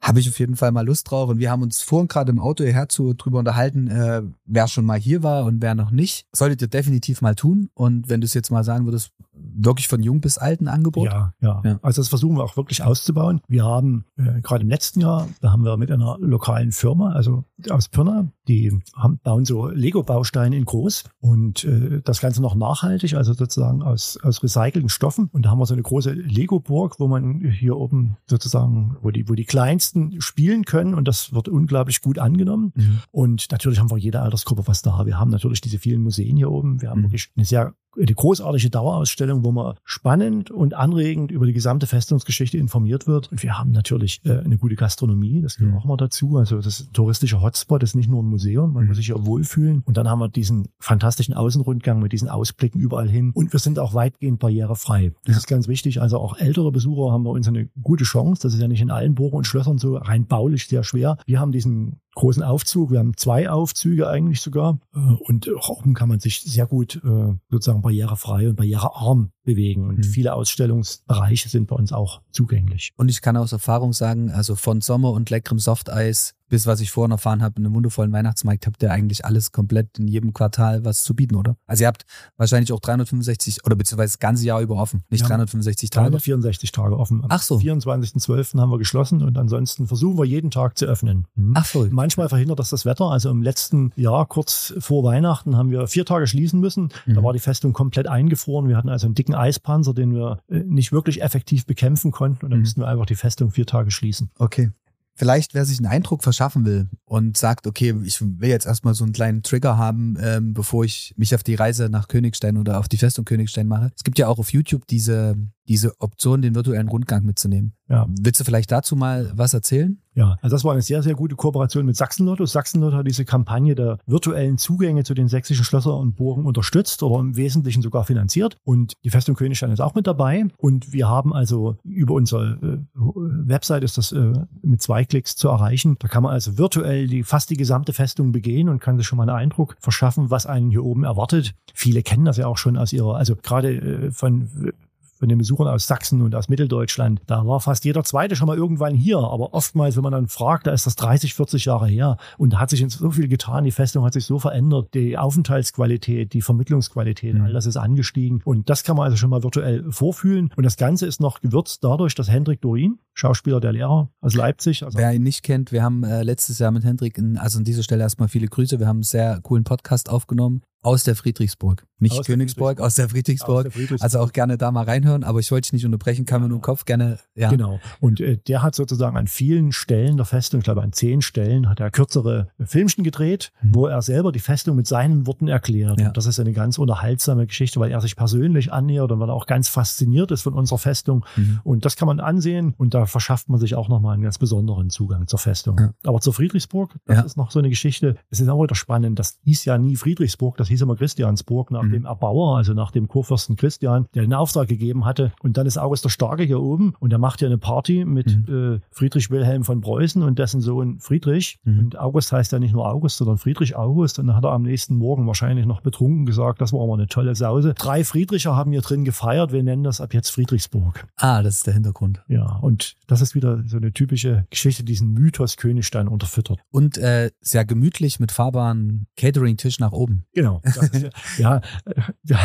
habe ich auf jeden Fall mal Lust drauf. Und wir haben uns vorhin gerade im Auto hierher zu drüber unterhalten, äh, wer schon mal hier war und wer noch nicht. Solltet ihr definitiv mal tun. Und wenn du es jetzt mal sagen würdest, wirklich von jung bis alten Angebot? Ja, ja, ja. Also das versuchen wir auch wirklich auszubauen. Wir haben äh, gerade im letzten Jahr, da haben wir mit einer lokalen Firma, also aus Pirna, die haben, bauen so Lego-Bausteine in groß und äh, das Ganze noch nachhaltig, also sozusagen aus, aus recycelten Stoffen. Und da haben wir so eine große Lego-Burg, wo man hier oben sozusagen, wo die, wo die Kleinsten spielen können und das wird unglaublich gut angenommen. Mhm. Und natürlich haben wir jede Altersgruppe was da. Wir haben natürlich diese vielen Museen hier oben. Wir haben mhm. wirklich eine sehr eine großartige Dauerausstellung, wo man spannend und anregend über die gesamte Festungsgeschichte informiert wird. Und wir haben natürlich äh, eine gute Gastronomie, das gehört auch mal dazu. Also das ist ein touristischer Hotspot, das ist nicht nur ein Museum, man mhm. muss sich ja wohlfühlen. Und dann haben wir diesen fantastischen Außenrundgang mit diesen Ausblicken überall hin. Und wir sind auch weitgehend barrierefrei. Das ist ganz wichtig. Also auch ältere Besucher haben bei uns eine gute Chance. Das ist ja nicht in allen Burgen und Schlössern so rein baulich sehr schwer. Wir haben diesen großen Aufzug. Wir haben zwei Aufzüge eigentlich sogar. Äh, und auch oben kann man sich sehr gut äh, sozusagen barrierefrei und barrierearm bewegen. Und mhm. viele Ausstellungsbereiche sind bei uns auch zugänglich. Und ich kann aus Erfahrung sagen, also von Sommer und leckerem Softeis bis was ich vorhin erfahren habe, in einem wundervollen Weihnachtsmarkt habt ihr eigentlich alles komplett in jedem Quartal was zu bieten, oder? Also ihr habt wahrscheinlich auch 365 oder beziehungsweise das ganze Jahr über offen, nicht 365 Tage. 364 Tage offen. Ach so. Am 24.12. haben wir geschlossen und ansonsten versuchen wir jeden Tag zu öffnen. Mhm. Ach so. Manchmal verhindert das das Wetter. Also im letzten Jahr, kurz vor Weihnachten, haben wir vier Tage schließen müssen. Mhm. Da war die Festung komplett eingefroren. Wir hatten also einen dicken Eispanzer, den wir äh, nicht wirklich effektiv bekämpfen konnten und dann mhm. mussten wir einfach die Festung vier Tage schließen. Okay. Vielleicht, wer sich einen Eindruck verschaffen will und sagt, okay, ich will jetzt erstmal so einen kleinen Trigger haben, ähm, bevor ich mich auf die Reise nach Königstein oder auf die Festung Königstein mache. Es gibt ja auch auf YouTube diese diese Option, den virtuellen Rundgang mitzunehmen. Ja. Willst du vielleicht dazu mal was erzählen? Ja, also das war eine sehr, sehr gute Kooperation mit Sachsenlotto. Sachsenlotto hat diese Kampagne der virtuellen Zugänge zu den sächsischen Schlössern und Burgen unterstützt oder im Wesentlichen sogar finanziert. Und die Festung Königstein ist auch mit dabei. Und wir haben also über unsere äh, Website ist das äh, mit zwei Klicks zu erreichen. Da kann man also virtuell die fast die gesamte Festung begehen und kann sich schon mal einen Eindruck verschaffen, was einen hier oben erwartet. Viele kennen das ja auch schon aus ihrer, also gerade äh, von von den Besuchern aus Sachsen und aus Mitteldeutschland. Da war fast jeder Zweite schon mal irgendwann hier. Aber oftmals, wenn man dann fragt, da ist das 30, 40 Jahre her und da hat sich so viel getan. Die Festung hat sich so verändert. Die Aufenthaltsqualität, die Vermittlungsqualität, mhm. all das ist angestiegen. Und das kann man also schon mal virtuell vorfühlen. Und das Ganze ist noch gewürzt dadurch, dass Hendrik Dorin, Schauspieler der Lehrer aus Leipzig. Also Wer ihn nicht kennt, wir haben äh, letztes Jahr mit Hendrik, in, also an dieser Stelle erstmal viele Grüße. Wir haben einen sehr coolen Podcast aufgenommen. Aus der Friedrichsburg. Nicht aus Königsburg, aus der, Friedrichsburg. aus der Friedrichsburg. Also auch gerne da mal reinhören, aber ich wollte dich nicht unterbrechen, kann mir nur im Kopf gerne, ja. Genau. Und äh, der hat sozusagen an vielen Stellen der Festung, ich glaube an zehn Stellen, hat er kürzere Filmchen gedreht, mhm. wo er selber die Festung mit seinen Worten erklärt. Ja. Und das ist eine ganz unterhaltsame Geschichte, weil er sich persönlich annähert und weil er auch ganz fasziniert ist von unserer Festung. Mhm. Und das kann man ansehen und da verschafft man sich auch nochmal einen ganz besonderen Zugang zur Festung. Ja. Aber zur Friedrichsburg, das ist noch so eine Geschichte. Es ist auch wieder spannend. Das hieß ja nie Friedrichsburg, das hieß immer Christiansburg nach mhm. dem Erbauer, also nach dem Kurfürsten Christian, der den Auftrag gegeben hatte. Und dann ist August der Starke hier oben und der macht ja eine Party mit mhm. äh, Friedrich Wilhelm von Preußen und dessen Sohn Friedrich. Mhm. Und August heißt ja nicht nur August, sondern Friedrich August. Und dann hat er am nächsten Morgen wahrscheinlich noch betrunken gesagt, das war aber eine tolle Sause. Drei Friedricher haben hier drin gefeiert. Wir nennen das ab jetzt Friedrichsburg. Ah, das ist der Hintergrund. Ja, und das ist wieder so eine typische Geschichte, diesen Mythos Königstein unterfüttert. Und äh, sehr gemütlich mit fahrbaren Catering-Tisch nach oben. Genau. Genau. Ja, ja,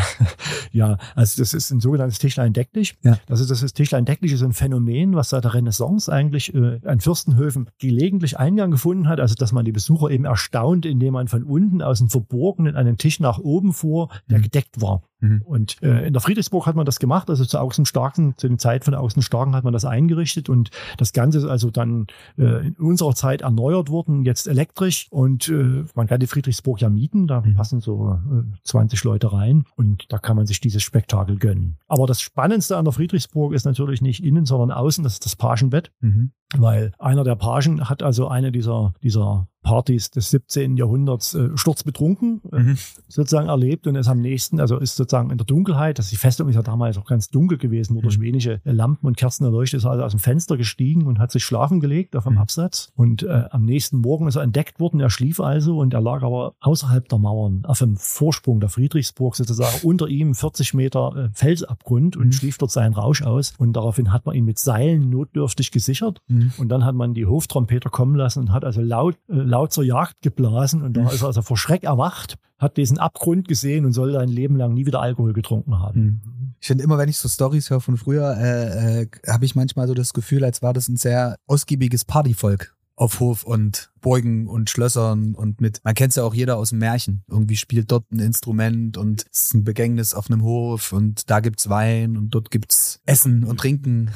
ja, also das ist ein sogenanntes Tischlein deck dich. Ja. Also das ist Tischlein deck dich ist ein Phänomen, was seit der Renaissance eigentlich äh, an Fürstenhöfen gelegentlich Eingang gefunden hat. Also dass man die Besucher eben erstaunt, indem man von unten aus dem Verborgenen einen Tisch nach oben fuhr, der mhm. gedeckt war. Mhm. Und äh, in der Friedrichsburg hat man das gemacht, also zu Außen Starken, zu den Zeit von Außen Starken hat man das eingerichtet und das Ganze ist also dann äh, in unserer Zeit erneuert worden, jetzt elektrisch und äh, man kann die Friedrichsburg ja mieten, da mhm. passen so äh, 20 Leute rein und da kann man sich dieses Spektakel gönnen. Aber das Spannendste an der Friedrichsburg ist natürlich nicht innen, sondern außen, das ist das Pagenbett. Mhm. Weil einer der Pagen hat also eine dieser, dieser Partys des 17. Jahrhunderts äh, sturzbetrunken äh, mhm. sozusagen erlebt und ist am nächsten, also ist sozusagen in der Dunkelheit, das die Festung ist ja damals auch ganz dunkel gewesen, nur durch mhm. wenige Lampen und Kerzen erleuchtet, ist also aus dem Fenster gestiegen und hat sich schlafen gelegt auf einem mhm. Absatz und äh, am nächsten Morgen ist er entdeckt worden, er schlief also und er lag aber außerhalb der Mauern auf dem Vorsprung der Friedrichsburg sozusagen unter ihm 40 Meter äh, Felsabgrund und mhm. schlief dort seinen Rausch aus und daraufhin hat man ihn mit Seilen notdürftig gesichert mhm. und dann hat man die Hoftrompeter kommen lassen und hat also laut äh, laut zur Jagd geblasen und da mhm. ist er also vor Schreck erwacht, hat diesen Abgrund gesehen und soll sein Leben lang nie wieder Alkohol getrunken haben. Mhm. Ich finde immer, wenn ich so Stories höre von früher, äh, äh, habe ich manchmal so das Gefühl, als war das ein sehr ausgiebiges Partyvolk auf Hof und Burgen und Schlössern und mit, man kennt es ja auch jeder aus dem Märchen. Irgendwie spielt dort ein Instrument und es ist ein Begängnis auf einem Hof und da gibt's Wein und dort gibt's Essen und Trinken.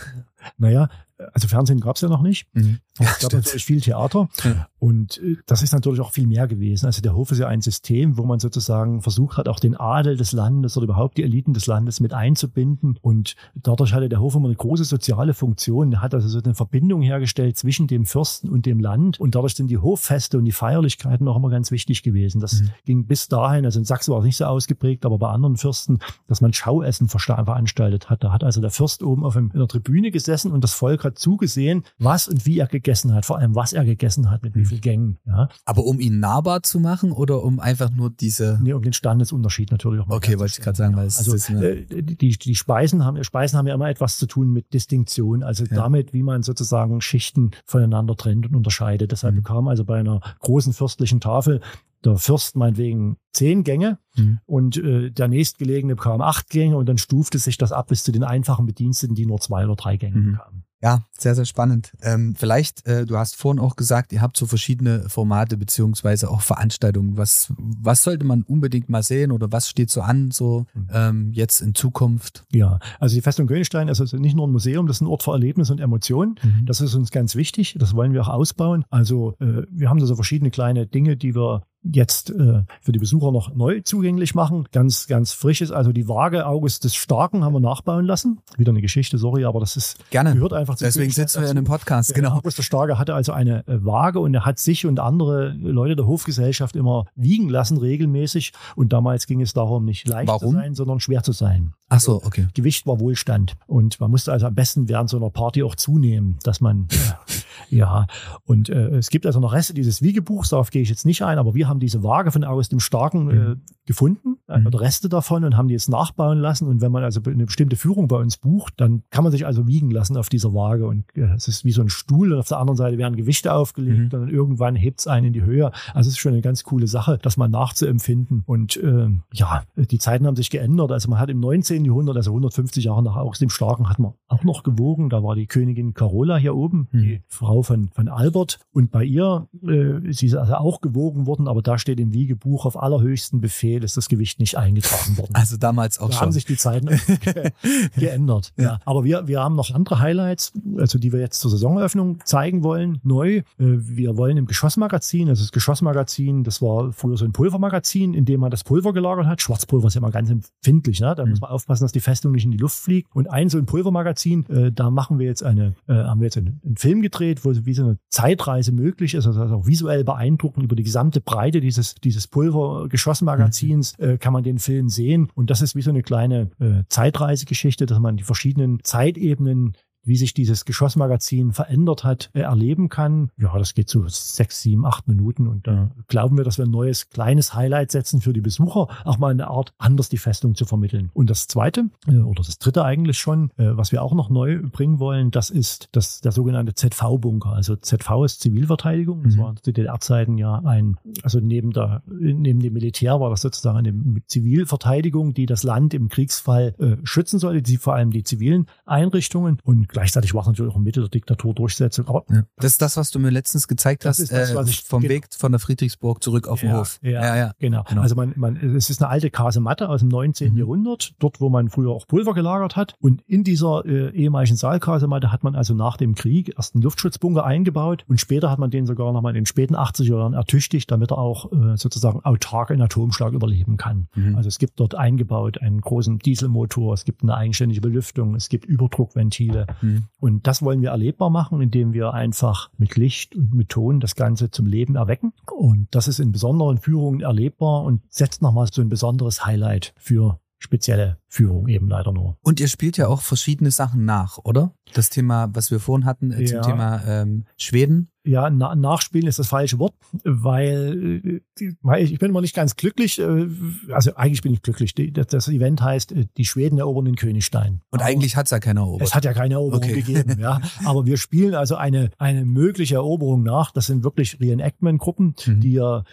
Naja, also Fernsehen gab es ja noch nicht. Mhm. Es gab natürlich viel Theater ja. und äh, das ist natürlich auch viel mehr gewesen. Also der Hof ist ja ein System, wo man sozusagen versucht hat, auch den Adel des Landes oder überhaupt die Eliten des Landes mit einzubinden und dadurch hatte der Hof immer eine große soziale Funktion. Er hat also so eine Verbindung hergestellt zwischen dem Fürsten und dem Land und dadurch sind die Hoffeste und die Feierlichkeiten auch immer ganz wichtig gewesen. Das mhm. ging bis dahin, also in Sachsen war es nicht so ausgeprägt, aber bei anderen Fürsten, dass man Schauessen veranstaltet hat. Da hat also der Fürst oben auf dem, in der Tribüne gesessen und das Volk hat zugesehen, was und wie er gegessen hat, vor allem was er gegessen hat, mit wie viel Gängen. Ja. Aber um ihn nahbar zu machen oder um einfach nur diese. Nee, um den Standesunterschied natürlich auch. Mal okay, wollte ich gerade sagen, weil es also, ist äh, die, die Speisen haben, Speisen haben ja immer etwas zu tun mit Distinktion, also ja. damit, wie man sozusagen Schichten voneinander trennt und unterscheidet. Deshalb mhm. bekam also bei einer großen fürstlichen Tafel der Fürst meinetwegen zehn Gänge mhm. und äh, der nächstgelegene bekam acht Gänge und dann stufte sich das ab bis zu den einfachen Bediensteten, die nur zwei oder drei Gänge mhm. bekamen. Ja, sehr, sehr spannend. Ähm, vielleicht, äh, du hast vorhin auch gesagt, ihr habt so verschiedene Formate beziehungsweise auch Veranstaltungen. Was, was sollte man unbedingt mal sehen oder was steht so an, so mhm. ähm, jetzt in Zukunft? Ja, also die Festung Königstein ist also nicht nur ein Museum, das ist ein Ort für Erlebnis und Emotionen. Mhm. Das ist uns ganz wichtig. Das wollen wir auch ausbauen. Also äh, wir haben da so verschiedene kleine Dinge, die wir jetzt äh, für die Besucher noch neu zugänglich machen. Ganz, ganz frisches. Also die Waage August des Starken haben wir nachbauen lassen. Wieder eine Geschichte, sorry, aber das ist Gerne. gehört einfach zu Deswegen sitzen wir in einem Podcast, genau. August der Starke hatte also eine äh, Waage und er hat sich und andere Leute der Hofgesellschaft immer wiegen lassen, regelmäßig. Und damals ging es darum, nicht leicht Warum? zu sein, sondern schwer zu sein. Ach so, okay. Gewicht war Wohlstand. Und man musste also am besten während so einer Party auch zunehmen, dass man, ja, und äh, es gibt also noch Reste dieses Wiegebuchs, darauf gehe ich jetzt nicht ein, aber wir haben diese Waage von aus dem Starken äh, mhm. gefunden, äh, mhm. oder Reste davon und haben die jetzt nachbauen lassen. Und wenn man also eine bestimmte Führung bei uns bucht, dann kann man sich also wiegen lassen auf dieser Waage. Und äh, es ist wie so ein Stuhl und auf der anderen Seite werden Gewichte aufgelegt mhm. und dann irgendwann hebt es einen in die Höhe. Also es ist schon eine ganz coole Sache, das mal nachzuempfinden. Und äh, ja, die Zeiten haben sich geändert. Also man hat im 19 19. Jahrhundert, also 150 Jahre nach August dem Starken, hat man auch noch gewogen. Da war die Königin Carola hier oben, mhm. die Frau von, von Albert. Und bei ihr, äh, sie ist also auch gewogen worden, aber da steht im Wiegebuch, auf allerhöchsten Befehl ist das Gewicht nicht eingetragen worden. Also damals auch da schon. haben sich die Zeiten ge geändert. Ja. ja. Aber wir, wir haben noch andere Highlights, also die wir jetzt zur Saisoneröffnung zeigen wollen, neu. Äh, wir wollen im Geschossmagazin, also das Geschossmagazin, das war früher so ein Pulvermagazin, in dem man das Pulver gelagert hat. Schwarzpulver ist ja immer ganz empfindlich, ne? da mhm. muss man aufpassen, dass die Festung nicht in die Luft fliegt. Und ein so ein Pulvermagazin, äh, da machen wir jetzt eine, äh, haben wir jetzt einen, einen, Film gedreht, wo wie so eine Zeitreise möglich ist, also auch visuell beeindruckend über die gesamte Breite dieses, dieses Pulvergeschossmagazins mhm. äh, kann man den Film sehen. Und das ist wie so eine kleine äh, Zeitreisegeschichte, dass man die verschiedenen Zeitebenen wie sich dieses Geschossmagazin verändert hat, äh, erleben kann. Ja, das geht so sechs, sieben, acht Minuten und da glauben wir, dass wir ein neues kleines Highlight setzen für die Besucher, auch mal eine Art anders die Festung zu vermitteln. Und das zweite äh, oder das dritte eigentlich schon, äh, was wir auch noch neu bringen wollen, das ist das, der sogenannte ZV-Bunker. Also ZV ist Zivilverteidigung. Das mhm. war zu DDR-Zeiten ja ein, also neben der, neben dem Militär war das sozusagen eine Zivilverteidigung, die das Land im Kriegsfall äh, schützen sollte, die vor allem die zivilen Einrichtungen. Und gleichzeitig war es natürlich auch ein Mittel der Diktaturdurchsetzung. Aber ja. Das ist das, was du mir letztens gezeigt hast, das, äh, was ich, vom. Weg von der Friedrichsburg zurück auf den ja, Hof. Ja, ja, ja. Genau. genau. Also man, man, es ist eine alte Kasematte aus dem 19. Mhm. Jahrhundert, dort, wo man früher auch Pulver gelagert hat. Und in dieser äh, ehemaligen Saalkasematte hat man also nach dem Krieg erst einen Luftschutzbunker eingebaut und später hat man den sogar nochmal in den späten 80er Jahren ertüchtigt, damit er auch äh, sozusagen autark einen Atomschlag überleben kann. Mhm. Also es gibt dort eingebaut einen großen Dieselmotor, es gibt eine eigenständige Belüftung, es gibt Überdruckventile. Mhm. Und das wollen wir erlebbar machen, indem wir einfach mit Licht und mit Ton das Ganze zum Leben erwecken. Und das ist in besonderen Führungen erlebbar und setzt nochmal so ein besonderes Highlight für spezielle Führung eben leider nur. Und ihr spielt ja auch verschiedene Sachen nach, oder? Das Thema, was wir vorhin hatten äh, zum Thema ähm, Schweden. Ja, na, nachspielen ist das falsche Wort, weil äh, ich bin immer nicht ganz glücklich. Äh, also eigentlich bin ich glücklich. Das Event heißt, die Schweden erobern den Königstein. Und Aber eigentlich hat es ja keine Eroberung. Es hat ja keine Eroberung okay. gegeben, ja. Aber wir spielen also eine, eine mögliche Eroberung nach. Das sind wirklich Reenactment-Gruppen, mhm. die ja,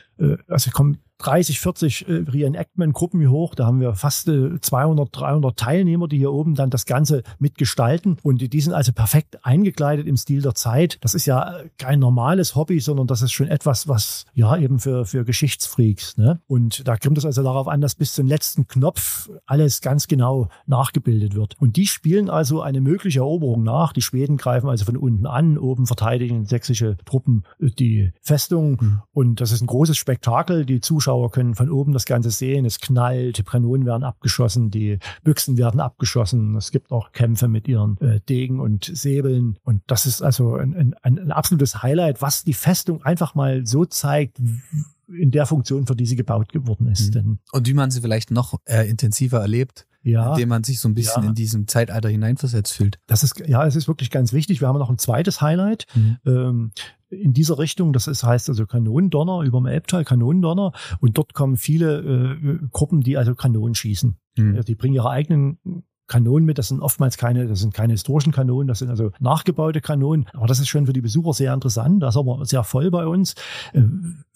also kommen 30, 40 äh, Reenactment-Gruppen hier hoch. Da haben wir fast äh, 200, 300 Teilnehmer, die hier oben dann das Ganze mitgestalten. Und die, die sind also perfekt eingekleidet im Stil der Zeit. Das ist ja kein normales Hobby, sondern das ist schon etwas, was ja eben für, für Geschichtsfreaks. Ne? Und da kommt es also darauf an, dass bis zum letzten Knopf alles ganz genau nachgebildet wird. Und die spielen also eine mögliche Eroberung nach. Die Schweden greifen also von unten an, oben verteidigen sächsische Truppen äh, die Festung. Mhm. Und das ist ein großes Spektakel. Die Zuschauer Zuschauer können von oben das Ganze sehen. Es knallt, die Kanonen werden abgeschossen, die Büchsen werden abgeschossen. Es gibt auch Kämpfe mit ihren äh, Degen und Säbeln. Und das ist also ein, ein, ein absolutes Highlight, was die Festung einfach mal so zeigt, in der Funktion, für die sie gebaut geworden ist. Mhm. Und wie man sie vielleicht noch äh, intensiver erlebt ja, indem man sich so ein bisschen ja. in diesem Zeitalter hineinversetzt fühlt. Das ist, ja, es ist wirklich ganz wichtig. Wir haben noch ein zweites Highlight. Mhm. Ähm, in dieser Richtung, das ist, heißt also Kanonendonner über dem Elbtal, Kanonendonner. Und dort kommen viele äh, Gruppen, die also Kanonen schießen. Mhm. Die bringen ihre eigenen Kanonen mit. Das sind oftmals keine, das sind keine historischen Kanonen, das sind also nachgebaute Kanonen. Aber das ist schon für die Besucher sehr interessant. Das ist aber sehr voll bei uns. Äh,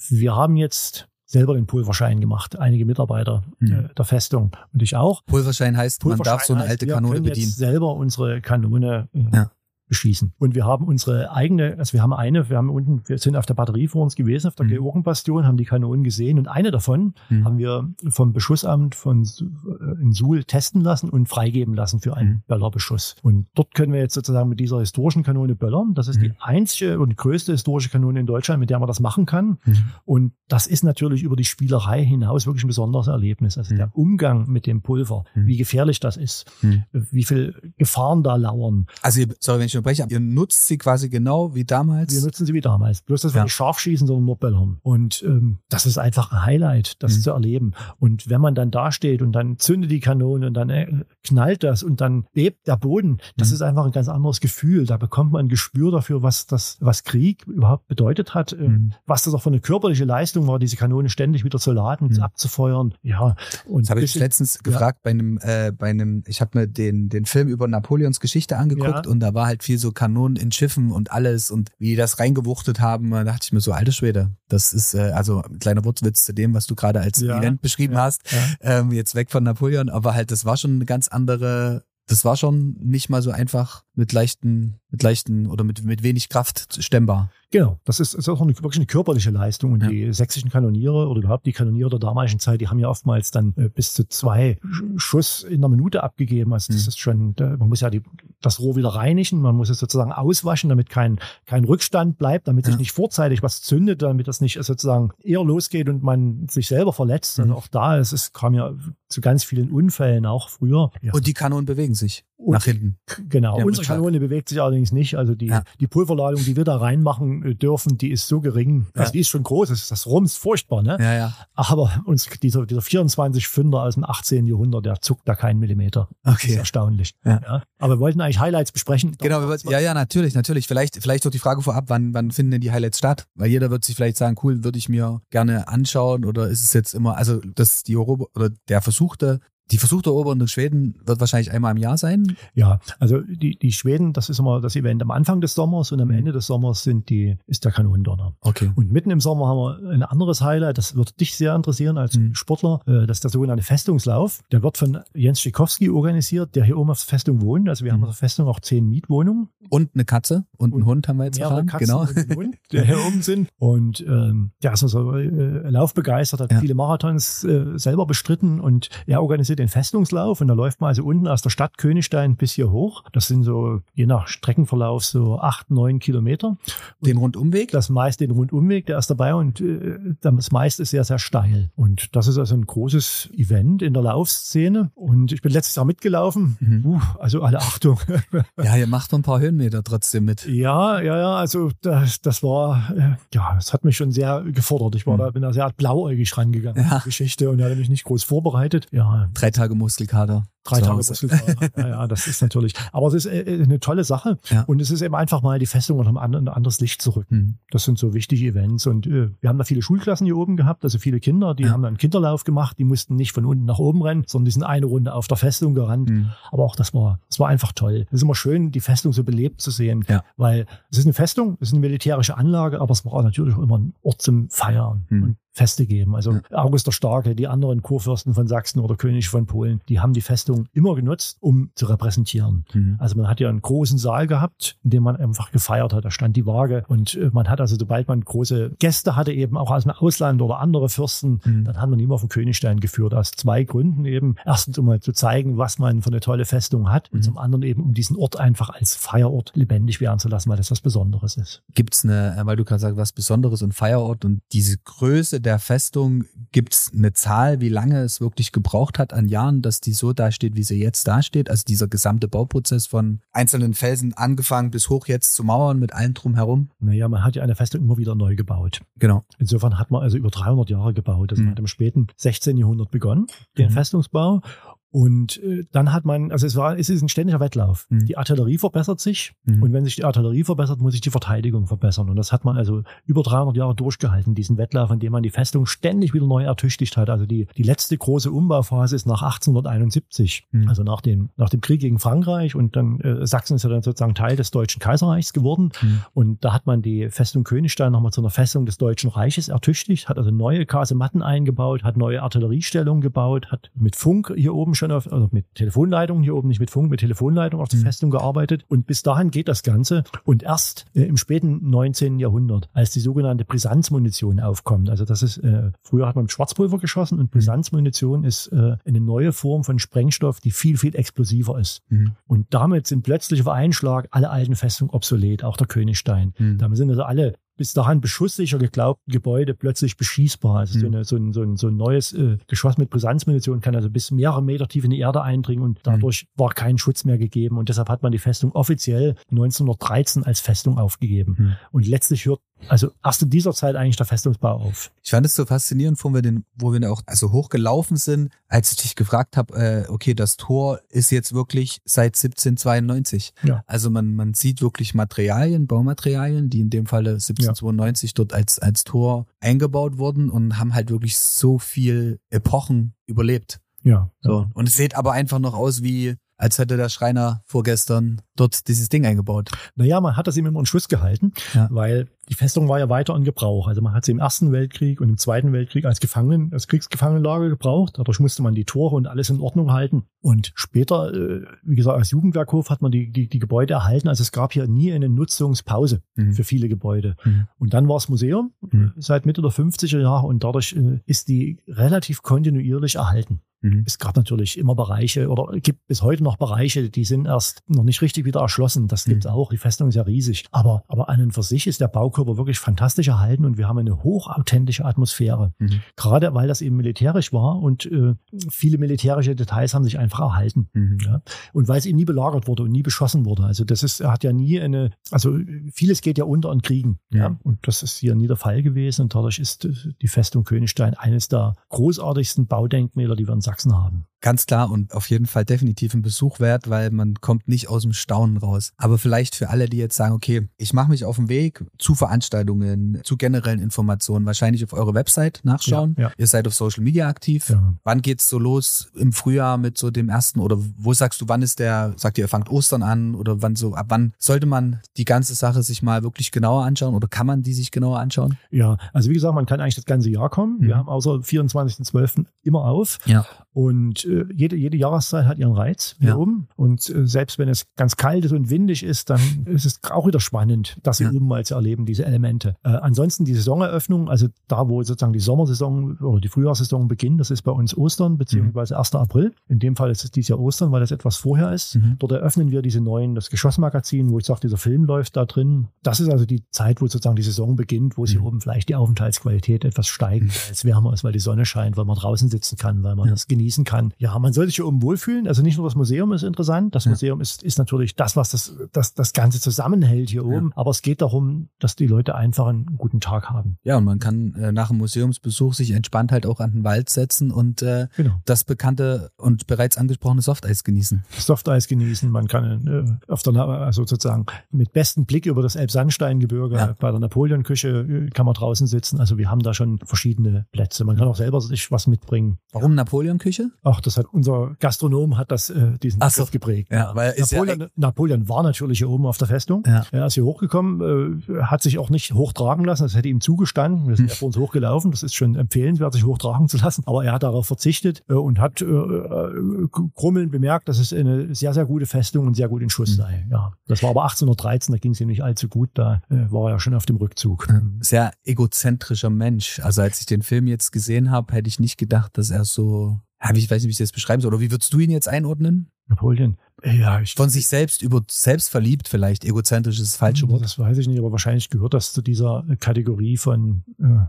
wir haben jetzt selber den Pulverschein gemacht, einige Mitarbeiter mhm. der Festung und ich auch. Pulverschein heißt, Pulverschein man darf so eine alte Kanone bedienen. selber unsere Kanone äh, ja beschießen. Und wir haben unsere eigene, also wir haben eine, wir haben unten, wir sind auf der Batterie vor uns gewesen, auf der mhm. Georgenbastion, haben die Kanonen gesehen und eine davon mhm. haben wir vom Beschussamt von äh, in Suhl testen lassen und freigeben lassen für einen mhm. Böllerbeschuss. Und dort können wir jetzt sozusagen mit dieser historischen Kanone böllern. Das ist die mhm. einzige und größte historische Kanone in Deutschland, mit der man das machen kann. Mhm. Und das ist natürlich über die Spielerei hinaus wirklich ein besonderes Erlebnis. Also der mhm. Umgang mit dem Pulver, wie gefährlich das ist, wie viel Gefahren da lauern. Also, sorry, wenn ich unterbreche, ihr nutzt sie quasi genau wie damals. Wir nutzen sie wie damals. Bloß, dass wir nicht scharf schießen, sondern nur böllern. Und ähm, das ist einfach ein Highlight, das mhm. zu erleben. Und wenn man dann da steht und dann zündet die Kanone und dann äh, knallt das und dann bebt der Boden, das mhm. ist einfach ein ganz anderes Gefühl. Da bekommt man ein Gespür dafür, was das, was Krieg überhaupt bedeutet hat, äh, mhm. was das auch für eine körperliche Leistung war, diese Kanone ständig wieder zu laden, mhm. abzufeuern. Ja. Und das habe ich letztens ja. gefragt bei einem, äh, bei einem, ich habe mir den, den Film über Napoleons Geschichte angeguckt ja. und da war halt viel so Kanonen in Schiffen und alles und wie die das reingewuchtet haben, da dachte ich mir so, alte Schwede, das ist äh, also ein kleiner Wortwitz zu dem, was du gerade als ja, Event beschrieben ja, hast. Ja. Ähm, jetzt weg von Napoleon, aber halt, das war schon eine ganz andere das war schon nicht mal so einfach mit leichten, mit leichten oder mit, mit wenig Kraft stemmbar. Genau, das ist, ist auch eine, wirklich eine körperliche Leistung. Und ja. die sächsischen Kanoniere oder überhaupt die Kanoniere der damaligen Zeit, die haben ja oftmals dann äh, bis zu zwei Schuss in einer Minute abgegeben. Also das mhm. ist schon, man muss ja die, das Rohr wieder reinigen, man muss es sozusagen auswaschen, damit kein, kein Rückstand bleibt, damit ja. sich nicht vorzeitig was zündet, damit das nicht sozusagen eher losgeht und man sich selber verletzt. Also mhm. Also auch da, es ist, kam ja zu ganz vielen Unfällen auch früher. Ja. Und die Kanonen bewegen sich und, nach hinten. Genau. Unsere Kanone bewegt sich allerdings nicht. Also die, die Pulverladung, die wir da reinmachen dürfen, die ist so gering. Also die ist schon groß. Das, das rumst furchtbar, ne? Ja, ja. Aber uns, dieser, dieser 24 Fünder aus dem 18. Jahrhundert, der zuckt da keinen Millimeter. Okay. Das ist erstaunlich. Ja. ja. Aber wir wollten eigentlich Highlights besprechen. Genau. Ja, ja, natürlich, natürlich. Vielleicht, vielleicht doch die Frage vorab, wann, wann finden denn die Highlights statt? Weil jeder wird sich vielleicht sagen, cool, würde ich mir gerne anschauen oder ist es jetzt immer, also das die Europa oder der versuchte die versuchte Eroberung der Schweden wird wahrscheinlich einmal im Jahr sein? Ja, also die, die Schweden, das ist immer das Event am Anfang des Sommers und am Ende des Sommers sind die, ist der Kanonendonner. Okay. Und mitten im Sommer haben wir ein anderes Highlight, das wird dich sehr interessieren als mhm. Sportler, äh, das ist der sogenannte Festungslauf. Der wird von Jens Schikowski organisiert, der hier oben auf der Festung wohnt. Also wir mhm. haben auf der Festung auch zehn Mietwohnungen. Und eine Katze und, und einen Hund haben wir jetzt erfahren. Katzen genau. Und Hund, der hier oben sind. Und ähm, der ist also äh, laufbegeistert, hat ja. viele Marathons äh, selber bestritten und er organisiert den Festungslauf und da läuft man also unten aus der Stadt Königstein bis hier hoch. Das sind so, je nach Streckenverlauf, so acht, neun Kilometer. Den Rundumweg? Das meiste den Rundumweg, der ist dabei und äh, das meiste ist sehr, sehr steil. Und das ist also ein großes Event in der Laufszene. Und ich bin letztes Jahr mitgelaufen. Mhm. Uh, also alle Achtung. ja, ihr macht ein paar Höhenmeter trotzdem mit. Ja, ja, ja. Also das, das war, äh, ja, das hat mich schon sehr gefordert. Ich war mhm. da, bin da sehr blauäugig rangegangen. Ja. Geschichte und hatte mich nicht groß vorbereitet. Ja. Drei Tage Muskelkater. Drei Tage Muskelkater. ja, ja, das ist natürlich. Aber es ist äh, eine tolle Sache. Ja. Und es ist eben einfach mal die Festung unter ein anderes Licht zu rücken. Mhm. Das sind so wichtige Events. Und äh, wir haben da viele Schulklassen hier oben gehabt, also viele Kinder, die ja. haben dann einen Kinderlauf gemacht, die mussten nicht von unten nach oben rennen, sondern die sind eine Runde auf der Festung gerannt. Mhm. Aber auch das war, das war einfach toll. Es ist immer schön, die Festung so belebt zu sehen. Ja. Weil es ist eine Festung, es ist eine militärische Anlage, aber es war natürlich auch immer ein Ort zum Feiern. Mhm. Und Feste geben. Also ja. August der Starke, die anderen Kurfürsten von Sachsen oder König von Polen, die haben die Festung immer genutzt, um zu repräsentieren. Mhm. Also man hat ja einen großen Saal gehabt, in dem man einfach gefeiert hat. Da stand die Waage und äh, man hat also, sobald man große Gäste hatte, eben auch aus dem Ausland oder andere Fürsten, mhm. dann hat man immer auf den Königstein geführt. Aus zwei Gründen eben. Erstens, um mal zu zeigen, was man für eine tolle Festung hat mhm. und zum anderen eben, um diesen Ort einfach als Feierort lebendig werden zu lassen, weil das was Besonderes ist. Gibt es eine, äh, weil du gerade sagst, was Besonderes und Feierort und diese Größe der Festung gibt es eine Zahl, wie lange es wirklich gebraucht hat an Jahren, dass die so dasteht, wie sie jetzt dasteht? Also dieser gesamte Bauprozess von einzelnen Felsen angefangen bis hoch jetzt zu Mauern mit allem drumherum? Naja, man hat ja eine Festung immer wieder neu gebaut. Genau. Insofern hat man also über 300 Jahre gebaut. Also mhm. man hat im späten 16. Jahrhundert begonnen, den mhm. Festungsbau. Und äh, dann hat man, also es war, es ist ein ständiger Wettlauf. Mhm. Die Artillerie verbessert sich mhm. und wenn sich die Artillerie verbessert, muss sich die Verteidigung verbessern. Und das hat man also über 300 Jahre durchgehalten, diesen Wettlauf, in dem man die Festung ständig wieder neu ertüchtigt hat. Also die, die letzte große Umbauphase ist nach 1871, mhm. also nach dem, nach dem Krieg gegen Frankreich und dann äh, Sachsen ist ja dann sozusagen Teil des Deutschen Kaiserreichs geworden. Mhm. Und da hat man die Festung Königstein nochmal zu einer Festung des Deutschen Reiches ertüchtigt, hat also neue Kasematten eingebaut, hat neue Artilleriestellungen gebaut, hat mit Funk hier oben schon auf, also mit Telefonleitungen hier oben, nicht mit Funk, mit Telefonleitungen auf der mhm. Festung gearbeitet. Und bis dahin geht das Ganze. Und erst äh, im späten 19. Jahrhundert, als die sogenannte Brisanzmunition aufkommt, also das ist, äh, früher hat man mit Schwarzpulver geschossen und mhm. Brisanzmunition ist äh, eine neue Form von Sprengstoff, die viel, viel explosiver ist. Mhm. Und damit sind plötzlich auf einen Schlag alle alten Festungen obsolet, auch der Königstein. Mhm. Damit sind also alle bis dahin beschusssicher geglaubten Gebäude plötzlich beschießbar. Also mhm. so, eine, so, ein, so, ein, so ein neues äh, Geschoss mit Brisanzmunition kann also bis mehrere Meter tief in die Erde eindringen und dadurch mhm. war kein Schutz mehr gegeben. Und deshalb hat man die Festung offiziell 1913 als Festung aufgegeben. Mhm. Und letztlich hört also erst in dieser Zeit eigentlich der Festungsbau auf. Ich fand es so faszinierend, wo wir den, wo wir auch also hochgelaufen sind, als ich dich gefragt habe, äh, okay, das Tor ist jetzt wirklich seit 1792. Ja. Also man, man sieht wirklich Materialien, Baumaterialien, die in dem Falle 1792 ja. dort als, als Tor eingebaut wurden und haben halt wirklich so viel Epochen überlebt. Ja. So. Und es sieht aber einfach noch aus wie als hätte der Schreiner vorgestern dort dieses Ding eingebaut. Naja, man hat das ihm immer in Schuss gehalten, ja. weil die Festung war ja weiter in Gebrauch. Also man hat sie im Ersten Weltkrieg und im Zweiten Weltkrieg als Gefangenen, als Kriegsgefangenenlager gebraucht. Dadurch musste man die Tore und alles in Ordnung halten. Und später, äh, wie gesagt, als Jugendwerkhof hat man die, die, die Gebäude erhalten. Also es gab hier nie eine Nutzungspause mhm. für viele Gebäude. Mhm. Und dann war es Museum mhm. seit Mitte der 50er Jahre und dadurch äh, ist die relativ kontinuierlich erhalten. Mhm. Es gab natürlich immer Bereiche oder gibt bis heute noch Bereiche, die sind erst noch nicht richtig wieder erschlossen. Das gibt's mhm. auch. Die Festung ist ja riesig. Aber, aber an und für sich ist der Baukörper wirklich fantastisch erhalten und wir haben eine hochauthentische Atmosphäre. Mhm. Gerade weil das eben militärisch war und äh, viele militärische Details haben sich einfach erhalten. Mhm. Ja? Und weil es eben nie belagert wurde und nie beschossen wurde. Also das ist, er hat ja nie eine, also vieles geht ja unter an Kriegen. Ja. ja? Und das ist hier nie der Fall gewesen. Und dadurch ist äh, die Festung Königstein eines der großartigsten Baudenkmäler, die wir in Sachsen haben. Ganz klar und auf jeden Fall definitiv ein Besuch wert, weil man kommt nicht aus dem Staunen raus. Aber vielleicht für alle, die jetzt sagen, okay, ich mache mich auf den Weg zu Veranstaltungen, zu generellen Informationen, wahrscheinlich auf eure Website nachschauen. Ja, ja. Ihr seid auf Social Media aktiv. Ja. Wann geht's so los im Frühjahr mit so dem ersten oder wo sagst du, wann ist der, sagt ihr, ihr fangt Ostern an oder wann so, ab wann sollte man die ganze Sache sich mal wirklich genauer anschauen oder kann man die sich genauer anschauen? Ja, also wie gesagt, man kann eigentlich das ganze Jahr kommen. Mhm. Wir haben außer 24.12. immer auf. Ja. Und äh, jede, jede Jahreszeit hat ihren Reiz hier ja. oben. Und äh, selbst wenn es ganz kalt ist und windig ist, dann ist es auch wieder spannend, das hier ja. oben mal zu erleben, diese Elemente. Äh, ansonsten die Saisoneröffnung, also da, wo sozusagen die Sommersaison oder die Frühjahrssaison beginnt, das ist bei uns Ostern beziehungsweise mhm. 1. April. In dem Fall ist es dieses Jahr Ostern, weil das etwas vorher ist. Mhm. Dort eröffnen wir diese neuen, das Geschossmagazin, wo ich sage, dieser Film läuft da drin. Das ist also die Zeit, wo sozusagen die Saison beginnt, wo mhm. hier oben vielleicht die Aufenthaltsqualität etwas steigt, mhm. weil es wärmer ist, weil die Sonne scheint, weil man draußen sitzen kann, weil man ja. das genießen kann. Ja, man soll sich hier oben wohlfühlen. Also nicht nur das Museum ist interessant. Das ja. Museum ist, ist natürlich das, was das, das, das Ganze zusammenhält hier oben. Ja. Aber es geht darum, dass die Leute einfach einen guten Tag haben. Ja, und man kann äh, nach dem Museumsbesuch sich entspannt halt auch an den Wald setzen und äh, genau. das bekannte und bereits angesprochene Softeis genießen. Softeis genießen. Man kann äh, auf der, also sozusagen mit bestem Blick über das Elbsandsteingebirge ja. bei der Napoleonküche äh, kann man draußen sitzen. Also wir haben da schon verschiedene Plätze. Man kann auch selber sich was mitbringen. Warum Napoleonküche? Küche? Ach, das hat unser Gastronom hat das äh, diesen Ach so. geprägt. Ja, weil Napoleon, ja Napoleon war natürlich hier oben auf der Festung. Ja. Er ist hier hochgekommen, äh, hat sich auch nicht hochtragen lassen. Das hätte ihm zugestanden. Wir sind hm. ja vor uns hochgelaufen. Das ist schon empfehlenswert, sich hochtragen zu lassen. Aber er hat darauf verzichtet äh, und hat äh, äh, Krummeln bemerkt, dass es eine sehr, sehr gute Festung und sehr gut in Schuss hm. sei. Ja, das war aber 1813. Da ging es ihm nicht allzu gut. Da äh, war er ja schon auf dem Rückzug. Sehr egozentrischer Mensch. Also als ich den Film jetzt gesehen habe, hätte ich nicht gedacht, dass er so ja, ich weiß nicht, wie ich das beschreiben soll. Oder wie würdest du ihn jetzt einordnen? Napoleon. Ja, ich Von sich selbst über selbst verliebt vielleicht, egozentrisch ist das falsche Wort. Das weiß ich nicht, aber wahrscheinlich gehört das zu dieser Kategorie von äh,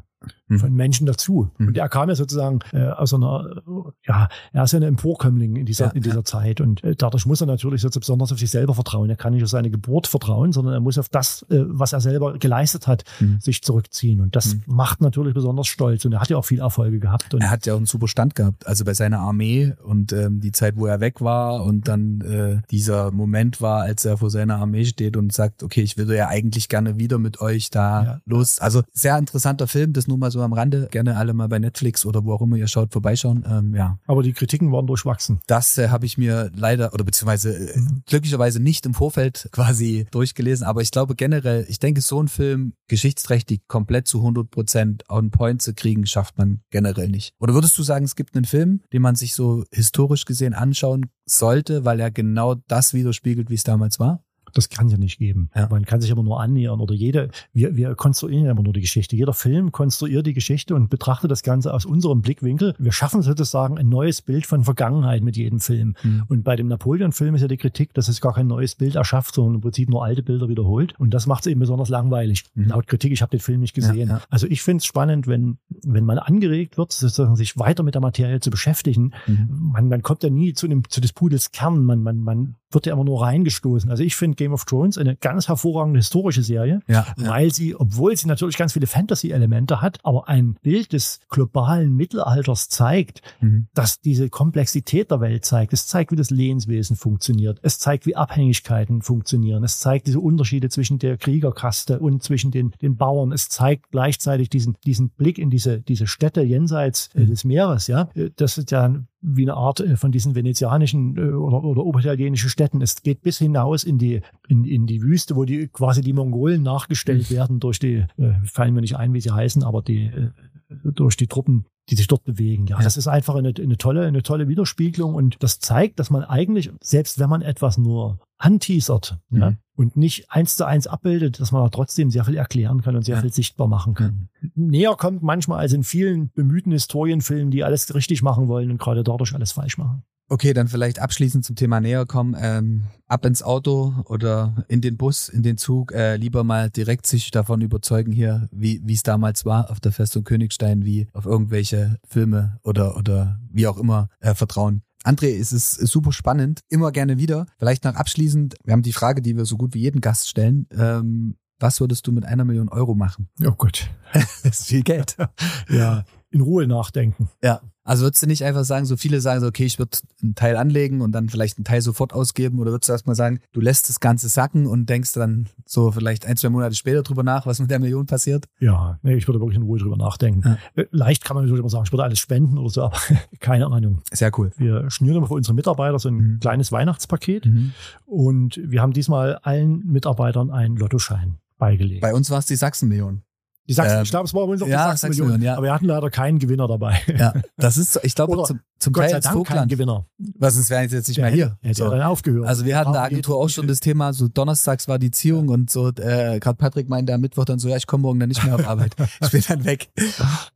mhm. von Menschen dazu. Mhm. Und er kam ja sozusagen äh, aus einer, ja, er ist ja ein Emporkömmling in dieser, ja, in dieser. Zeit. Und äh, dadurch muss er natürlich so besonders auf sich selber vertrauen. Er kann nicht auf seine Geburt vertrauen, sondern er muss auf das, äh, was er selber geleistet hat, mhm. sich zurückziehen. Und das mhm. macht natürlich besonders stolz. Und er hat ja auch viel Erfolge gehabt. Er hat ja auch einen super Stand gehabt. Also bei seiner Armee und ähm, die Zeit, wo er weg war und dann äh, dieser Moment war, als er vor seiner Armee steht und sagt, okay, ich würde ja eigentlich gerne wieder mit euch da ja. los. Also sehr interessanter Film, das nur mal so am Rande. Gerne alle mal bei Netflix oder wo auch immer ihr schaut, vorbeischauen. Ähm, ja. Aber die Kritiken waren durchwachsen. Das äh, habe ich mir leider oder beziehungsweise äh, mhm. glücklicherweise nicht im Vorfeld quasi durchgelesen. Aber ich glaube generell, ich denke, so ein Film geschichtsträchtig komplett zu 100 Prozent on point zu kriegen, schafft man generell nicht. Oder würdest du sagen, es gibt einen Film, den man sich so historisch gesehen anschauen sollte, weil er genau das widerspiegelt, wie es damals war? Das kann ja nicht geben. Ja. Man kann sich aber nur annähern oder jede, wir, wir konstruieren ja immer nur die Geschichte. Jeder Film konstruiert die Geschichte und betrachtet das Ganze aus unserem Blickwinkel. Wir schaffen sozusagen ein neues Bild von Vergangenheit mit jedem Film. Mhm. Und bei dem Napoleon-Film ist ja die Kritik, dass es gar kein neues Bild erschafft, sondern im Prinzip nur alte Bilder wiederholt. Und das macht es eben besonders langweilig. Mhm. Laut Kritik, ich habe den Film nicht gesehen. Ja, ja. Also ich finde es spannend, wenn, wenn man angeregt wird, sozusagen sich weiter mit der Materie zu beschäftigen. Mhm. Man, man kommt ja nie zu, dem, zu des Pudels Kern. Man, man, man wird ja immer nur reingestoßen. Also ich finde Game of Thrones eine ganz hervorragende historische Serie, ja, weil sie, obwohl sie natürlich ganz viele Fantasy-Elemente hat, aber ein Bild des globalen Mittelalters zeigt, mhm. dass diese Komplexität der Welt zeigt. Es zeigt, wie das Lehenswesen funktioniert. Es zeigt, wie Abhängigkeiten funktionieren. Es zeigt diese Unterschiede zwischen der Kriegerkaste und zwischen den, den Bauern. Es zeigt gleichzeitig diesen, diesen Blick in diese, diese Städte jenseits äh, mhm. des Meeres, ja. Äh, das ist ja wie eine Art äh, von diesen venezianischen äh, oder, oder oberitalienischen Städten. Es geht bis hinaus in die, in, in die Wüste, wo die quasi die Mongolen nachgestellt mhm. werden durch die, äh, fallen mir nicht ein, wie sie heißen, aber die, äh, durch die Truppen, die sich dort bewegen. Ja, ja. das ist einfach eine, eine tolle, eine tolle Widerspiegelung und das zeigt, dass man eigentlich, selbst wenn man etwas nur anteasert mhm. ja, und nicht eins zu eins abbildet, dass man trotzdem sehr viel erklären kann und sehr ja. viel sichtbar machen kann. Mhm. Näher kommt manchmal als in vielen bemühten Historienfilmen, die alles richtig machen wollen und gerade dadurch alles falsch machen. Okay, dann vielleicht abschließend zum Thema näher kommen. Ähm, ab ins Auto oder in den Bus, in den Zug, äh, lieber mal direkt sich davon überzeugen hier, wie es damals war auf der Festung Königstein, wie auf irgendwelche Filme oder oder wie auch immer äh, vertrauen. André, es ist super spannend, immer gerne wieder. Vielleicht noch abschließend, wir haben die Frage, die wir so gut wie jeden Gast stellen. Ähm, was würdest du mit einer Million Euro machen? Oh Gott. das ist viel Geld. ja, in Ruhe nachdenken. Ja. Also würdest du nicht einfach sagen, so viele sagen so, okay, ich würde einen Teil anlegen und dann vielleicht einen Teil sofort ausgeben oder würdest du erstmal sagen, du lässt das Ganze sacken und denkst dann so vielleicht ein, zwei Monate später drüber nach, was mit der Million passiert? Ja, nee, ich würde wirklich in Ruhe drüber nachdenken. Ja. Äh, leicht kann man natürlich immer sagen, ich würde alles spenden oder so, aber keine Ahnung. Sehr cool. Wir schnüren immer für unsere Mitarbeiter so ein mhm. kleines Weihnachtspaket mhm. und wir haben diesmal allen Mitarbeitern einen Lottoschein beigelegt. Bei uns war es die Sachsenmillion. Die Sachsen, ähm, ich glaube, es war bei uns auch ja, die Sachsen-Million, ja. aber wir hatten leider keinen Gewinner dabei. Ja, das ist, ich glaube, zum, zum Gott Teil sei Dank kein Gewinner. Was sonst wären jetzt nicht mehr hier. Hätte so. dann aufgehört. Also wir hatten der Agentur auch schon das Thema, so donnerstags war die Ziehung und so, äh, gerade Patrick meinte am Mittwoch dann so, ja, ich komme morgen dann nicht mehr auf Arbeit. ich bin dann weg.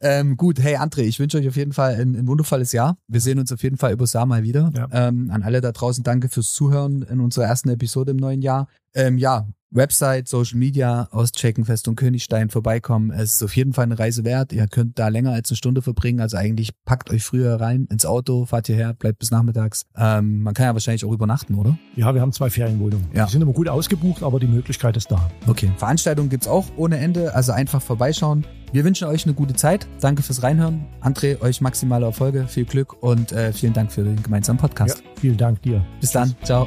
ähm, gut, hey André, ich wünsche euch auf jeden Fall ein, ein wundervolles Jahr. Wir sehen uns auf jeden Fall übers Jahr mal wieder. Ja. Ähm, an alle da draußen danke fürs Zuhören in unserer ersten Episode im neuen Jahr. Ähm, ja, Website, Social Media auschecken, Festung Königstein vorbeikommen. Es ist auf jeden Fall eine Reise wert. Ihr könnt da länger als eine Stunde verbringen. Also eigentlich packt euch früher rein ins Auto, fahrt hierher, bleibt bis nachmittags. Ähm, man kann ja wahrscheinlich auch übernachten, oder? Ja, wir haben zwei Ferienwohnungen. Ja. Die sind immer gut ausgebucht, aber die Möglichkeit ist da. Okay. Veranstaltungen gibt's auch ohne Ende. Also einfach vorbeischauen. Wir wünschen euch eine gute Zeit. Danke fürs Reinhören. André, euch maximale Erfolge, viel Glück und äh, vielen Dank für den gemeinsamen Podcast. Ja, vielen Dank dir. Bis dann. Ciao.